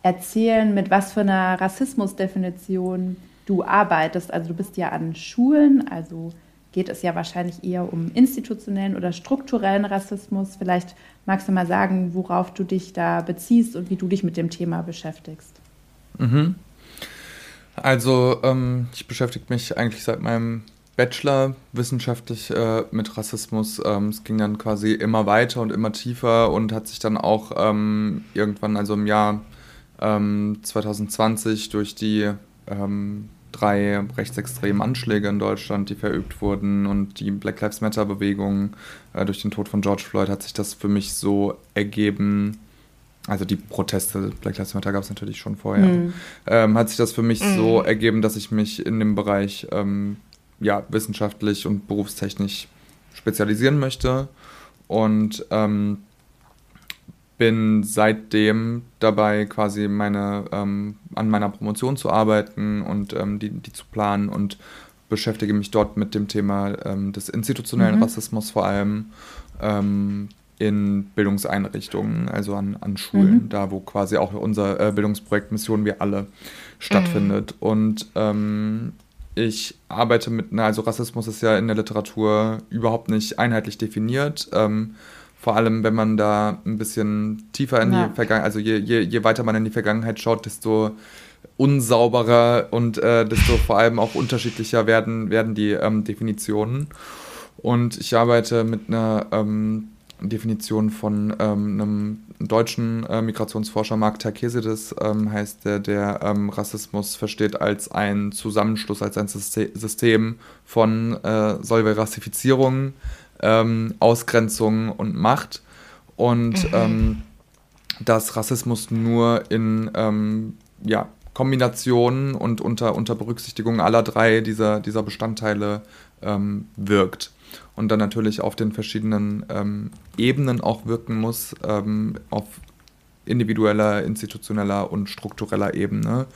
S2: erzählen, mit was für einer Rassismusdefinition du arbeitest. Also du bist ja an Schulen, also geht es ja wahrscheinlich eher um institutionellen oder strukturellen Rassismus. Vielleicht magst du mal sagen, worauf du dich da beziehst und wie du dich mit dem Thema beschäftigst.
S5: Mhm. Also ähm, ich beschäftige mich eigentlich seit meinem Bachelor wissenschaftlich äh, mit Rassismus. Ähm, es ging dann quasi immer weiter und immer tiefer und hat sich dann auch ähm, irgendwann, also im Jahr ähm, 2020 durch die ähm, drei rechtsextremen Anschläge in Deutschland, die verübt wurden und die Black Lives Matter Bewegung äh, durch den Tod von George Floyd hat sich das für mich so ergeben, also die Proteste, Black Lives Matter gab es natürlich schon vorher, mhm. ähm, hat sich das für mich mhm. so ergeben, dass ich mich in dem Bereich ähm, ja, wissenschaftlich und berufstechnisch spezialisieren möchte und ähm, bin seitdem dabei, quasi meine, ähm, an meiner Promotion zu arbeiten und ähm, die, die zu planen und beschäftige mich dort mit dem Thema ähm, des institutionellen mhm. Rassismus vor allem ähm, in Bildungseinrichtungen, also an, an Schulen, mhm. da wo quasi auch unser äh, Bildungsprojekt Mission Wir alle stattfindet. Mhm. Und ähm, ich arbeite mit, na, also Rassismus ist ja in der Literatur überhaupt nicht einheitlich definiert. Ähm, vor allem, wenn man da ein bisschen tiefer in ja. die Vergangenheit, also je, je, je weiter man in die Vergangenheit schaut, desto unsauberer und äh, desto vor allem auch unterschiedlicher werden, werden die ähm, Definitionen. Und ich arbeite mit einer ähm, Definition von ähm, einem deutschen äh, Migrationsforscher, Mark Terkesides, ähm, heißt der, der ähm, Rassismus versteht als ein Zusammenschluss, als ein System von äh, Solverassifizierung, ähm, Ausgrenzung und Macht. Und mhm. Ähm, dass Rassismus nur in ähm, ja, Kombinationen und unter, unter Berücksichtigung aller drei dieser, dieser Bestandteile ähm, wirkt und dann natürlich auf den verschiedenen ähm, Ebenen auch wirken muss, ähm, auf individueller, institutioneller und struktureller Ebene.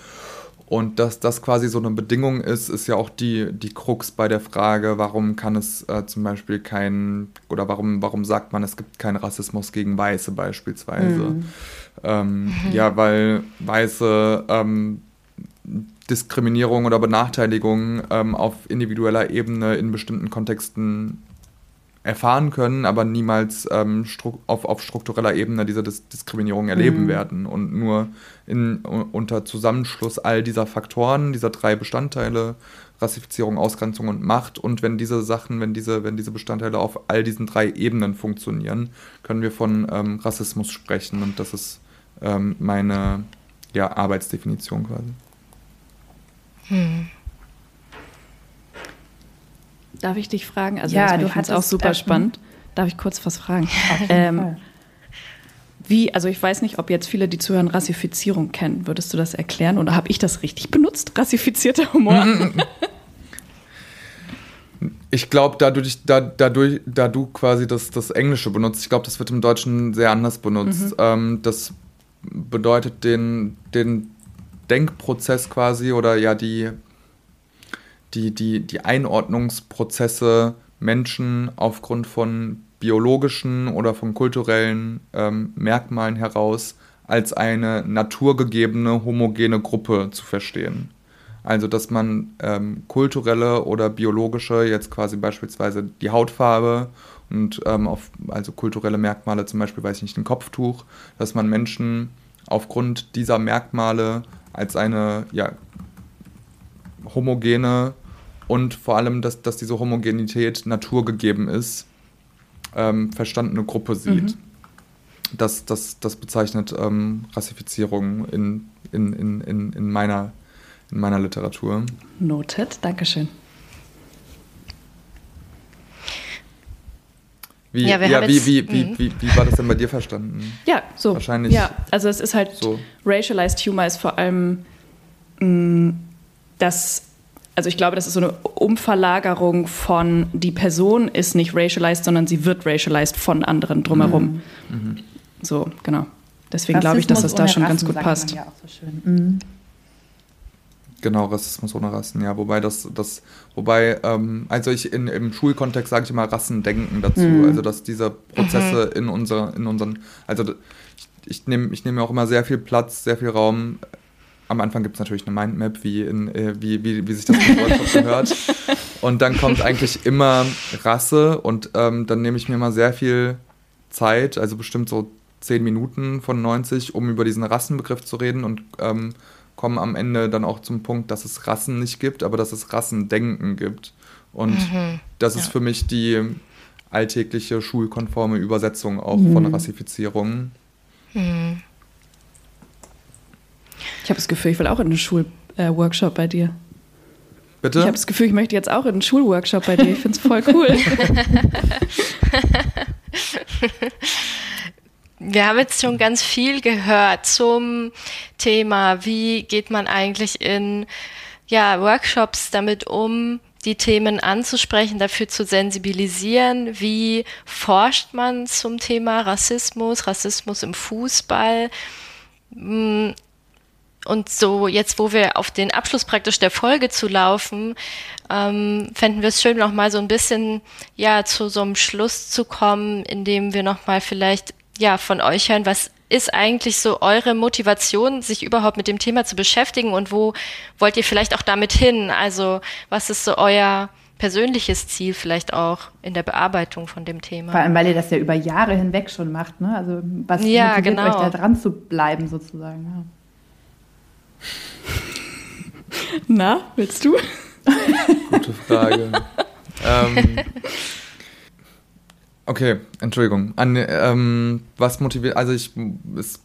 S5: Und dass das quasi so eine Bedingung ist, ist ja auch die, die Krux bei der Frage, warum kann es äh, zum Beispiel kein, oder warum, warum sagt man, es gibt keinen Rassismus gegen Weiße beispielsweise. Mhm. Ähm, mhm. Ja, weil Weiße ähm, Diskriminierung oder Benachteiligung ähm, auf individueller Ebene in bestimmten Kontexten erfahren können, aber niemals ähm, auf, auf struktureller Ebene diese Dis Diskriminierung erleben mhm. werden und nur in, unter Zusammenschluss all dieser Faktoren, dieser drei Bestandteile, Rassifizierung, Ausgrenzung und Macht und wenn diese Sachen, wenn diese, wenn diese Bestandteile auf all diesen drei Ebenen funktionieren, können wir von ähm, Rassismus sprechen und das ist ähm, meine ja, Arbeitsdefinition quasi. Hm.
S4: Darf ich dich fragen? Also ja, du hast auch super äh, spannend. Darf ich kurz was fragen? Ähm, wie, also ich weiß nicht, ob jetzt viele, die zuhören, Rassifizierung kennen. Würdest du das erklären oder habe ich das richtig benutzt? Rassifizierter Humor?
S5: Ich glaube, dadurch, da, dadurch, da du quasi das, das Englische benutzt, ich glaube, das wird im Deutschen sehr anders benutzt. Mhm. Ähm, das bedeutet den, den Denkprozess quasi oder ja die, die, die, die Einordnungsprozesse Menschen aufgrund von biologischen oder von kulturellen ähm, Merkmalen heraus als eine naturgegebene homogene Gruppe zu verstehen. Also dass man ähm, kulturelle oder biologische, jetzt quasi beispielsweise die Hautfarbe und ähm, auf, also kulturelle Merkmale, zum Beispiel weiß ich nicht, ein Kopftuch, dass man Menschen aufgrund dieser Merkmale als eine ja, homogene und vor allem, dass, dass diese Homogenität naturgegeben ist, ähm, verstandene Gruppe sieht. Mhm. Das, das, das bezeichnet ähm, Rassifizierung in, in, in, in, in, meiner, in meiner Literatur.
S4: Noted, Dankeschön.
S5: Wie, ja, ja wie, wie, wie, mhm. wie, wie, war das denn bei dir verstanden?
S4: Ja, so. Wahrscheinlich. Ja, also es ist halt, so. Racialized Humor ist vor allem mh, mm, das, also ich glaube, das ist so eine Umverlagerung von, die Person ist nicht racialized, sondern sie wird racialized von anderen drumherum. Mhm. Mhm. So, genau. Deswegen glaube ich, dass das da schon Rassen, ganz gut passt. Ja auch so schön. Mhm.
S5: Genau, Rassismus ohne Rassen, ja. Wobei das, das, wobei, ähm, also ich in, im Schulkontext sage ich immer Rassendenken dazu. Mhm. Also dass diese Prozesse mhm. in unser, in unseren, also ich, ich nehme ich nehm mir auch immer sehr viel Platz, sehr viel Raum. Am Anfang gibt es natürlich eine Mindmap, wie, in, äh, wie, wie, wie sich das im Workshop gehört. Und dann kommt eigentlich immer Rasse und ähm, dann nehme ich mir mal sehr viel Zeit, also bestimmt so zehn Minuten von 90, um über diesen Rassenbegriff zu reden und ähm, kommen am Ende dann auch zum Punkt, dass es Rassen nicht gibt, aber dass es Rassendenken gibt. Und mhm. das ist ja. für mich die alltägliche schulkonforme Übersetzung auch mhm. von Rassifizierung. Mhm.
S4: Ich habe das Gefühl, ich will auch in einen Schulworkshop äh, bei dir.
S5: Bitte?
S4: Ich habe das Gefühl, ich möchte jetzt auch in einen Schulworkshop bei dir. Ich finde es voll cool.
S3: Wir haben jetzt schon ganz viel gehört zum Thema, wie geht man eigentlich in ja, Workshops damit um, die Themen anzusprechen, dafür zu sensibilisieren. Wie forscht man zum Thema Rassismus, Rassismus im Fußball? Und so jetzt, wo wir auf den Abschluss praktisch der Folge zu laufen, ähm, fänden wir es schön, noch mal so ein bisschen ja zu so einem Schluss zu kommen, indem wir noch mal vielleicht ja von euch hören, was ist eigentlich so eure Motivation, sich überhaupt mit dem Thema zu beschäftigen und wo wollt ihr vielleicht auch damit hin? Also was ist so euer persönliches Ziel vielleicht auch in der Bearbeitung von dem Thema?
S2: Vor allem, weil ihr das ja über Jahre hinweg schon macht, ne? Also was
S3: ja,
S2: motiviert
S3: genau.
S2: euch da dran zu bleiben sozusagen?
S4: Na, willst du?
S5: Gute Frage. ähm, okay, Entschuldigung. An, ähm, was motiviert, also ich, ist,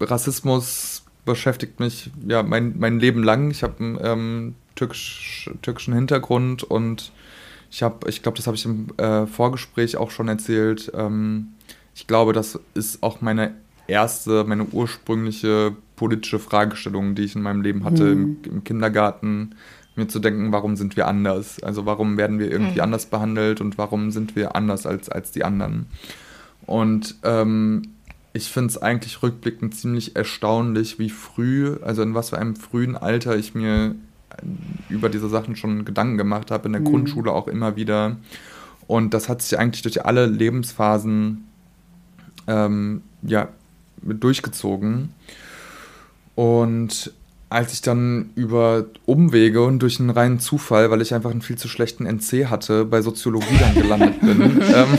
S5: Rassismus beschäftigt mich ja mein, mein Leben lang. Ich habe einen ähm, türkisch, türkischen Hintergrund und ich habe, ich glaube, das habe ich im äh, Vorgespräch auch schon erzählt. Ähm, ich glaube, das ist auch meine erste, meine ursprüngliche politische Fragestellung, die ich in meinem Leben hatte, mhm. im, im, Kindergarten, mir zu denken, warum sind wir anders? Also warum werden wir irgendwie mhm. anders behandelt und warum sind wir anders als, als die anderen? Und ähm, ich finde es eigentlich rückblickend ziemlich erstaunlich, wie früh, also in was für einem frühen Alter ich mir über diese Sachen schon Gedanken gemacht habe, in der mhm. Grundschule auch immer wieder. Und das hat sich eigentlich durch alle Lebensphasen ähm, ja, durchgezogen. Und als ich dann über Umwege und durch einen reinen Zufall, weil ich einfach einen viel zu schlechten NC hatte, bei Soziologie dann gelandet bin, ähm,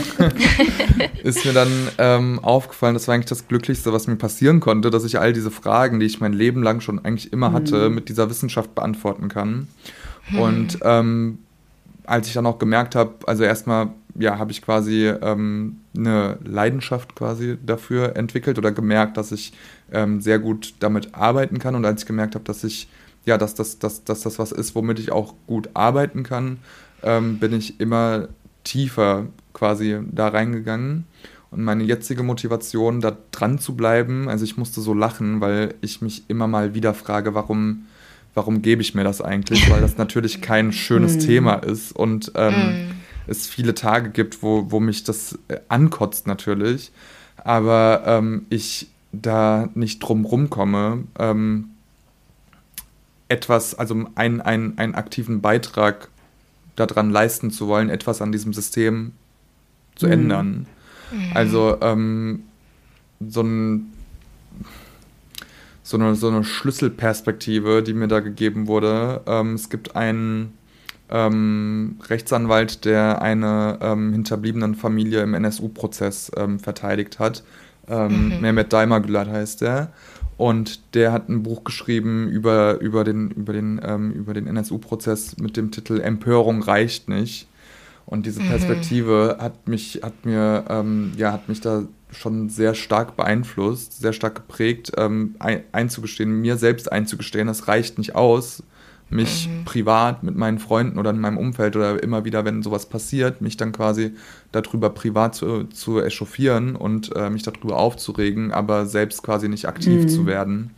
S5: ist mir dann ähm, aufgefallen, das war eigentlich das Glücklichste, was mir passieren konnte, dass ich all diese Fragen, die ich mein Leben lang schon eigentlich immer hatte, mhm. mit dieser Wissenschaft beantworten kann. Mhm. Und ähm, als ich dann auch gemerkt habe, also erstmal ja, habe ich quasi ähm, eine Leidenschaft quasi dafür entwickelt oder gemerkt, dass ich ähm, sehr gut damit arbeiten kann. Und als ich gemerkt habe, dass ich, ja, dass, dass, dass, dass das was ist, womit ich auch gut arbeiten kann, ähm, bin ich immer tiefer quasi da reingegangen. Und meine jetzige Motivation, da dran zu bleiben, also ich musste so lachen, weil ich mich immer mal wieder frage, warum, warum gebe ich mir das eigentlich? Weil das natürlich kein schönes mm. Thema ist. Und ähm, mm es viele Tage gibt, wo, wo mich das äh, ankotzt natürlich, aber ähm, ich da nicht drum rumkomme, ähm, etwas, also einen, einen, einen aktiven Beitrag daran leisten zu wollen, etwas an diesem System zu mhm. ändern. Also ähm, so, ein, so, eine, so eine Schlüsselperspektive, die mir da gegeben wurde. Ähm, es gibt einen ähm, Rechtsanwalt, der eine ähm, hinterbliebenen Familie im NSU-Prozess ähm, verteidigt hat. Ähm, mhm. Mehmet Daimagülat heißt der. Und der hat ein Buch geschrieben über, über den, über den, ähm, über den NSU-Prozess mit dem Titel Empörung reicht nicht. Und diese mhm. Perspektive mhm. hat mich, hat mir, ähm, ja, hat mich da schon sehr stark beeinflusst, sehr stark geprägt, ähm, ein, einzugestehen, mir selbst einzugestehen, das reicht nicht aus, mich mhm. privat mit meinen Freunden oder in meinem Umfeld oder immer wieder, wenn sowas passiert, mich dann quasi darüber privat zu, zu echauffieren und äh, mich darüber aufzuregen, aber selbst quasi nicht aktiv mhm. zu werden.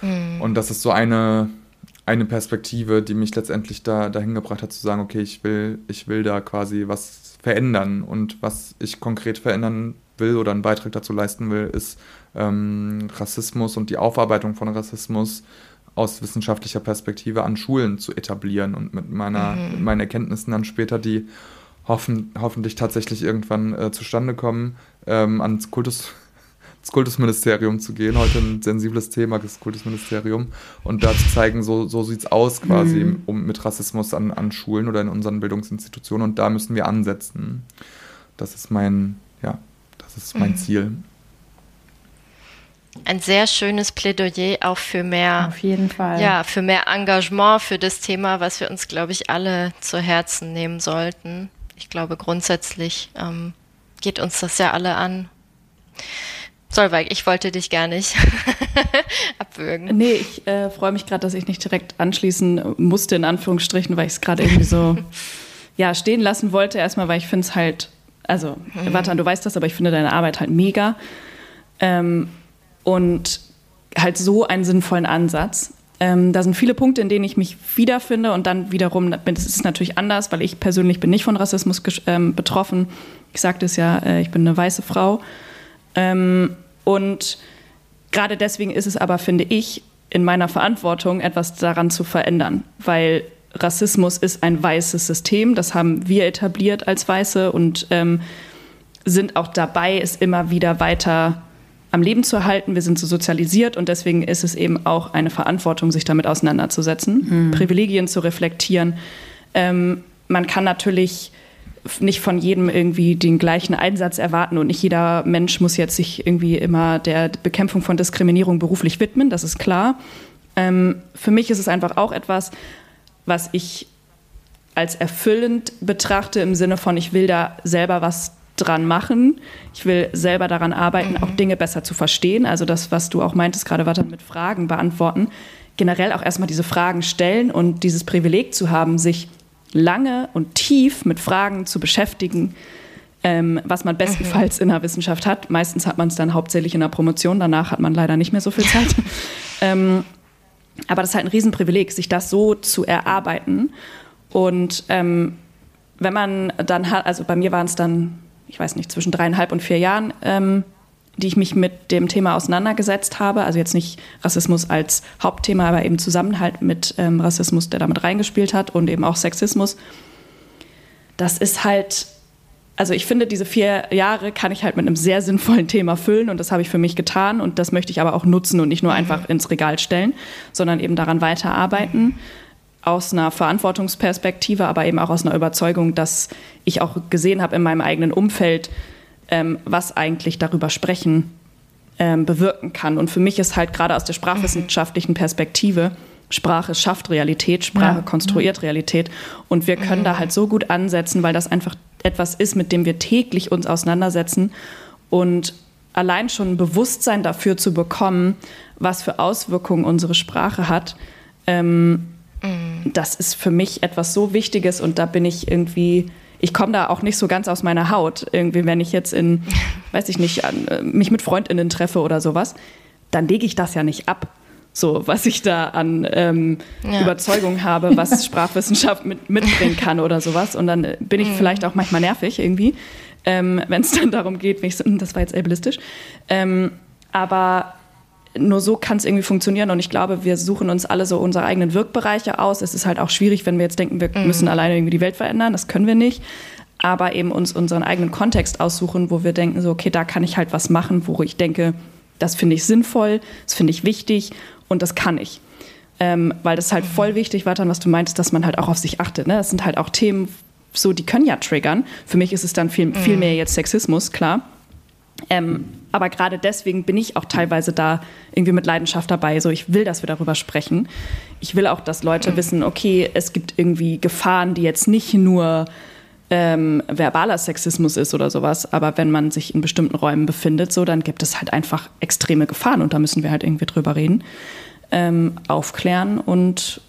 S5: Mhm. Und das ist so eine, eine Perspektive, die mich letztendlich da dahin gebracht hat, zu sagen, okay, ich will, ich will da quasi was verändern. Und was ich konkret verändern will oder einen Beitrag dazu leisten will, ist ähm, Rassismus und die Aufarbeitung von Rassismus aus wissenschaftlicher Perspektive an Schulen zu etablieren und mit, meiner, mhm. mit meinen Erkenntnissen dann später, die hoffen, hoffentlich tatsächlich irgendwann äh, zustande kommen, ähm, ans Kultus, ins Kultusministerium zu gehen. Heute ein sensibles Thema, das Kultusministerium. Und da zu zeigen, so, so sieht es aus quasi mhm. um, mit Rassismus an, an Schulen oder in unseren Bildungsinstitutionen. Und da müssen wir ansetzen. Das ist mein, ja, das ist mein mhm. Ziel
S3: ein sehr schönes Plädoyer auch für mehr,
S2: auf jeden Fall,
S3: ja, für mehr Engagement für das Thema, was wir uns, glaube ich, alle zu Herzen nehmen sollten. Ich glaube, grundsätzlich ähm, geht uns das ja alle an. Solveig, ich wollte dich gar nicht abwürgen.
S4: Nee, ich äh, freue mich gerade, dass ich nicht direkt anschließen musste, in Anführungsstrichen, weil ich es gerade irgendwie so ja, stehen lassen wollte. Erstmal, weil ich finde es halt, also, mhm. Watan, du weißt das, aber ich finde deine Arbeit halt mega. Ähm, und halt so einen sinnvollen Ansatz. Ähm, da sind viele Punkte, in denen ich mich wiederfinde und dann wiederum, das ist natürlich anders, weil ich persönlich bin nicht von Rassismus ähm, betroffen. Ich sagte es ja, äh, ich bin eine weiße Frau. Ähm, und gerade deswegen ist es aber, finde ich, in meiner Verantwortung, etwas daran zu verändern, weil Rassismus ist ein weißes System, das haben wir etabliert als Weiße und ähm, sind auch dabei, es immer wieder weiter am Leben zu erhalten. Wir sind so sozialisiert und deswegen ist es eben auch eine Verantwortung, sich damit auseinanderzusetzen, mhm. Privilegien zu reflektieren. Ähm, man kann natürlich nicht von jedem irgendwie den gleichen Einsatz erwarten und nicht jeder Mensch muss jetzt sich irgendwie immer der Bekämpfung von Diskriminierung beruflich widmen, das ist klar. Ähm, für mich ist es einfach auch etwas, was ich als erfüllend betrachte im Sinne von, ich will da selber was dran machen. Ich will selber daran arbeiten, mhm. auch Dinge besser zu verstehen. Also das, was du auch meintest, gerade weiter mit Fragen beantworten. Generell auch erstmal diese Fragen stellen und dieses Privileg zu haben, sich lange und tief mit Fragen zu beschäftigen, ähm, was man bestenfalls in der Wissenschaft hat. Meistens hat man es dann hauptsächlich in der Promotion, danach hat man leider nicht mehr so viel Zeit. ähm, aber das ist halt ein Riesenprivileg, sich das so zu erarbeiten. Und ähm, wenn man dann hat, also bei mir waren es dann, ich weiß nicht, zwischen dreieinhalb und vier Jahren, ähm, die ich mich mit dem Thema auseinandergesetzt habe. Also jetzt nicht Rassismus als Hauptthema, aber eben Zusammenhalt mit ähm, Rassismus, der damit reingespielt hat und eben auch Sexismus. Das ist halt, also ich finde, diese vier Jahre kann ich halt mit einem sehr sinnvollen Thema füllen und das habe ich für mich getan und das möchte ich aber auch nutzen und nicht nur mhm. einfach ins Regal stellen, sondern eben daran weiterarbeiten. Aus einer Verantwortungsperspektive, aber eben auch aus einer Überzeugung, dass ich auch gesehen habe in meinem eigenen Umfeld, ähm, was eigentlich darüber sprechen ähm, bewirken kann. Und für mich ist halt gerade aus der sprachwissenschaftlichen Perspektive, Sprache schafft Realität, Sprache ja. konstruiert Realität. Und wir können da halt so gut ansetzen, weil das einfach etwas ist, mit dem wir täglich uns auseinandersetzen und allein schon ein Bewusstsein dafür zu bekommen, was für Auswirkungen unsere Sprache hat, ähm, mhm. das ist für mich etwas so Wichtiges und da bin ich irgendwie ich komme da auch nicht so ganz aus meiner Haut. Irgendwie, wenn ich jetzt in, weiß ich nicht, an, äh, mich mit FreundInnen treffe oder sowas, dann lege ich das ja nicht ab. So, was ich da an ähm, ja. Überzeugung habe, was Sprachwissenschaft mit, mitbringen kann oder sowas. Und dann bin ich mhm. vielleicht auch manchmal nervig irgendwie, ähm, wenn es dann darum geht, mich so, hm, das war jetzt ableistisch. Ähm, aber nur so kann es irgendwie funktionieren. Und ich glaube, wir suchen uns alle so unsere eigenen Wirkbereiche aus. Es ist halt auch schwierig, wenn wir jetzt denken, wir mhm. müssen alleine irgendwie die Welt verändern. Das können wir nicht. Aber eben uns unseren eigenen Kontext aussuchen, wo wir denken, so, okay, da kann ich halt was machen, wo ich denke, das finde ich sinnvoll, das finde ich wichtig und das kann ich. Ähm, weil das halt mhm. voll wichtig, weiter, was du meintest, dass man halt auch auf sich achtet. Ne? Das sind halt auch Themen, so, die können ja triggern. Für mich ist es dann viel, viel mhm. mehr jetzt Sexismus, klar. Ähm, aber gerade deswegen bin ich auch teilweise da irgendwie mit Leidenschaft dabei. So, ich will, dass wir darüber sprechen. Ich will auch, dass Leute mhm. wissen, okay, es gibt irgendwie Gefahren, die jetzt nicht nur ähm, verbaler Sexismus ist oder sowas, aber wenn man sich in bestimmten Räumen befindet, so, dann gibt es halt einfach extreme Gefahren und da müssen wir halt irgendwie drüber reden, ähm, aufklären und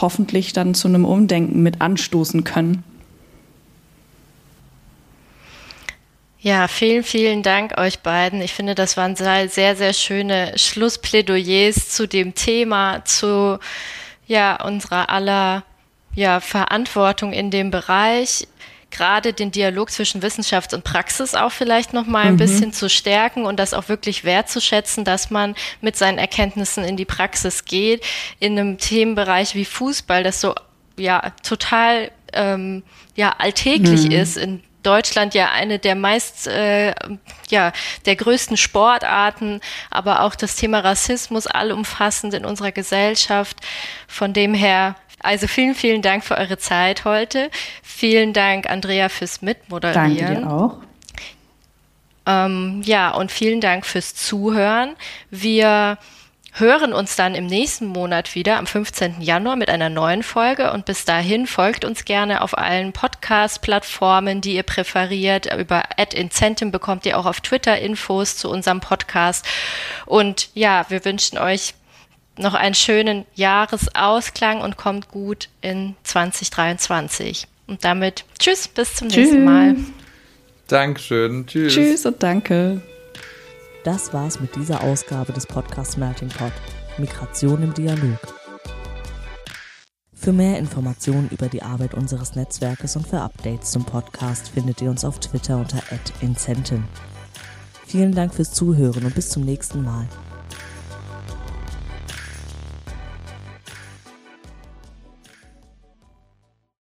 S4: hoffentlich dann zu einem Umdenken mit anstoßen können.
S3: Ja, vielen, vielen Dank euch beiden. Ich finde, das waren sehr, sehr schöne Schlussplädoyers zu dem Thema, zu ja, unserer aller ja, Verantwortung in dem Bereich gerade den Dialog zwischen Wissenschaft und Praxis auch vielleicht noch mal ein mhm. bisschen zu stärken und das auch wirklich wertzuschätzen, dass man mit seinen Erkenntnissen in die Praxis geht in einem Themenbereich wie Fußball, das so ja total ähm, ja alltäglich mhm. ist in Deutschland ja eine der meist, äh, ja, der größten Sportarten, aber auch das Thema Rassismus allumfassend in unserer Gesellschaft. Von dem her, also vielen, vielen Dank für eure Zeit heute. Vielen Dank, Andrea, fürs Mitmoderieren.
S2: Danke dir auch.
S3: Ähm, ja, und vielen Dank fürs Zuhören. Wir hören uns dann im nächsten Monat wieder am 15. Januar mit einer neuen Folge und bis dahin folgt uns gerne auf allen Podcast-Plattformen, die ihr präferiert. Über Ad Incentive bekommt ihr auch auf Twitter Infos zu unserem Podcast. Und ja, wir wünschen euch noch einen schönen Jahresausklang und kommt gut in 2023. Und damit tschüss, bis zum tschüss. nächsten Mal.
S5: Dankeschön. Tschüss.
S4: Tschüss und danke.
S1: Das war's mit dieser Ausgabe des Podcasts Melting Pot. Migration im Dialog. Für mehr Informationen über die Arbeit unseres Netzwerkes und für Updates zum Podcast findet ihr uns auf Twitter unter @incenten. Vielen Dank fürs Zuhören und bis zum nächsten Mal.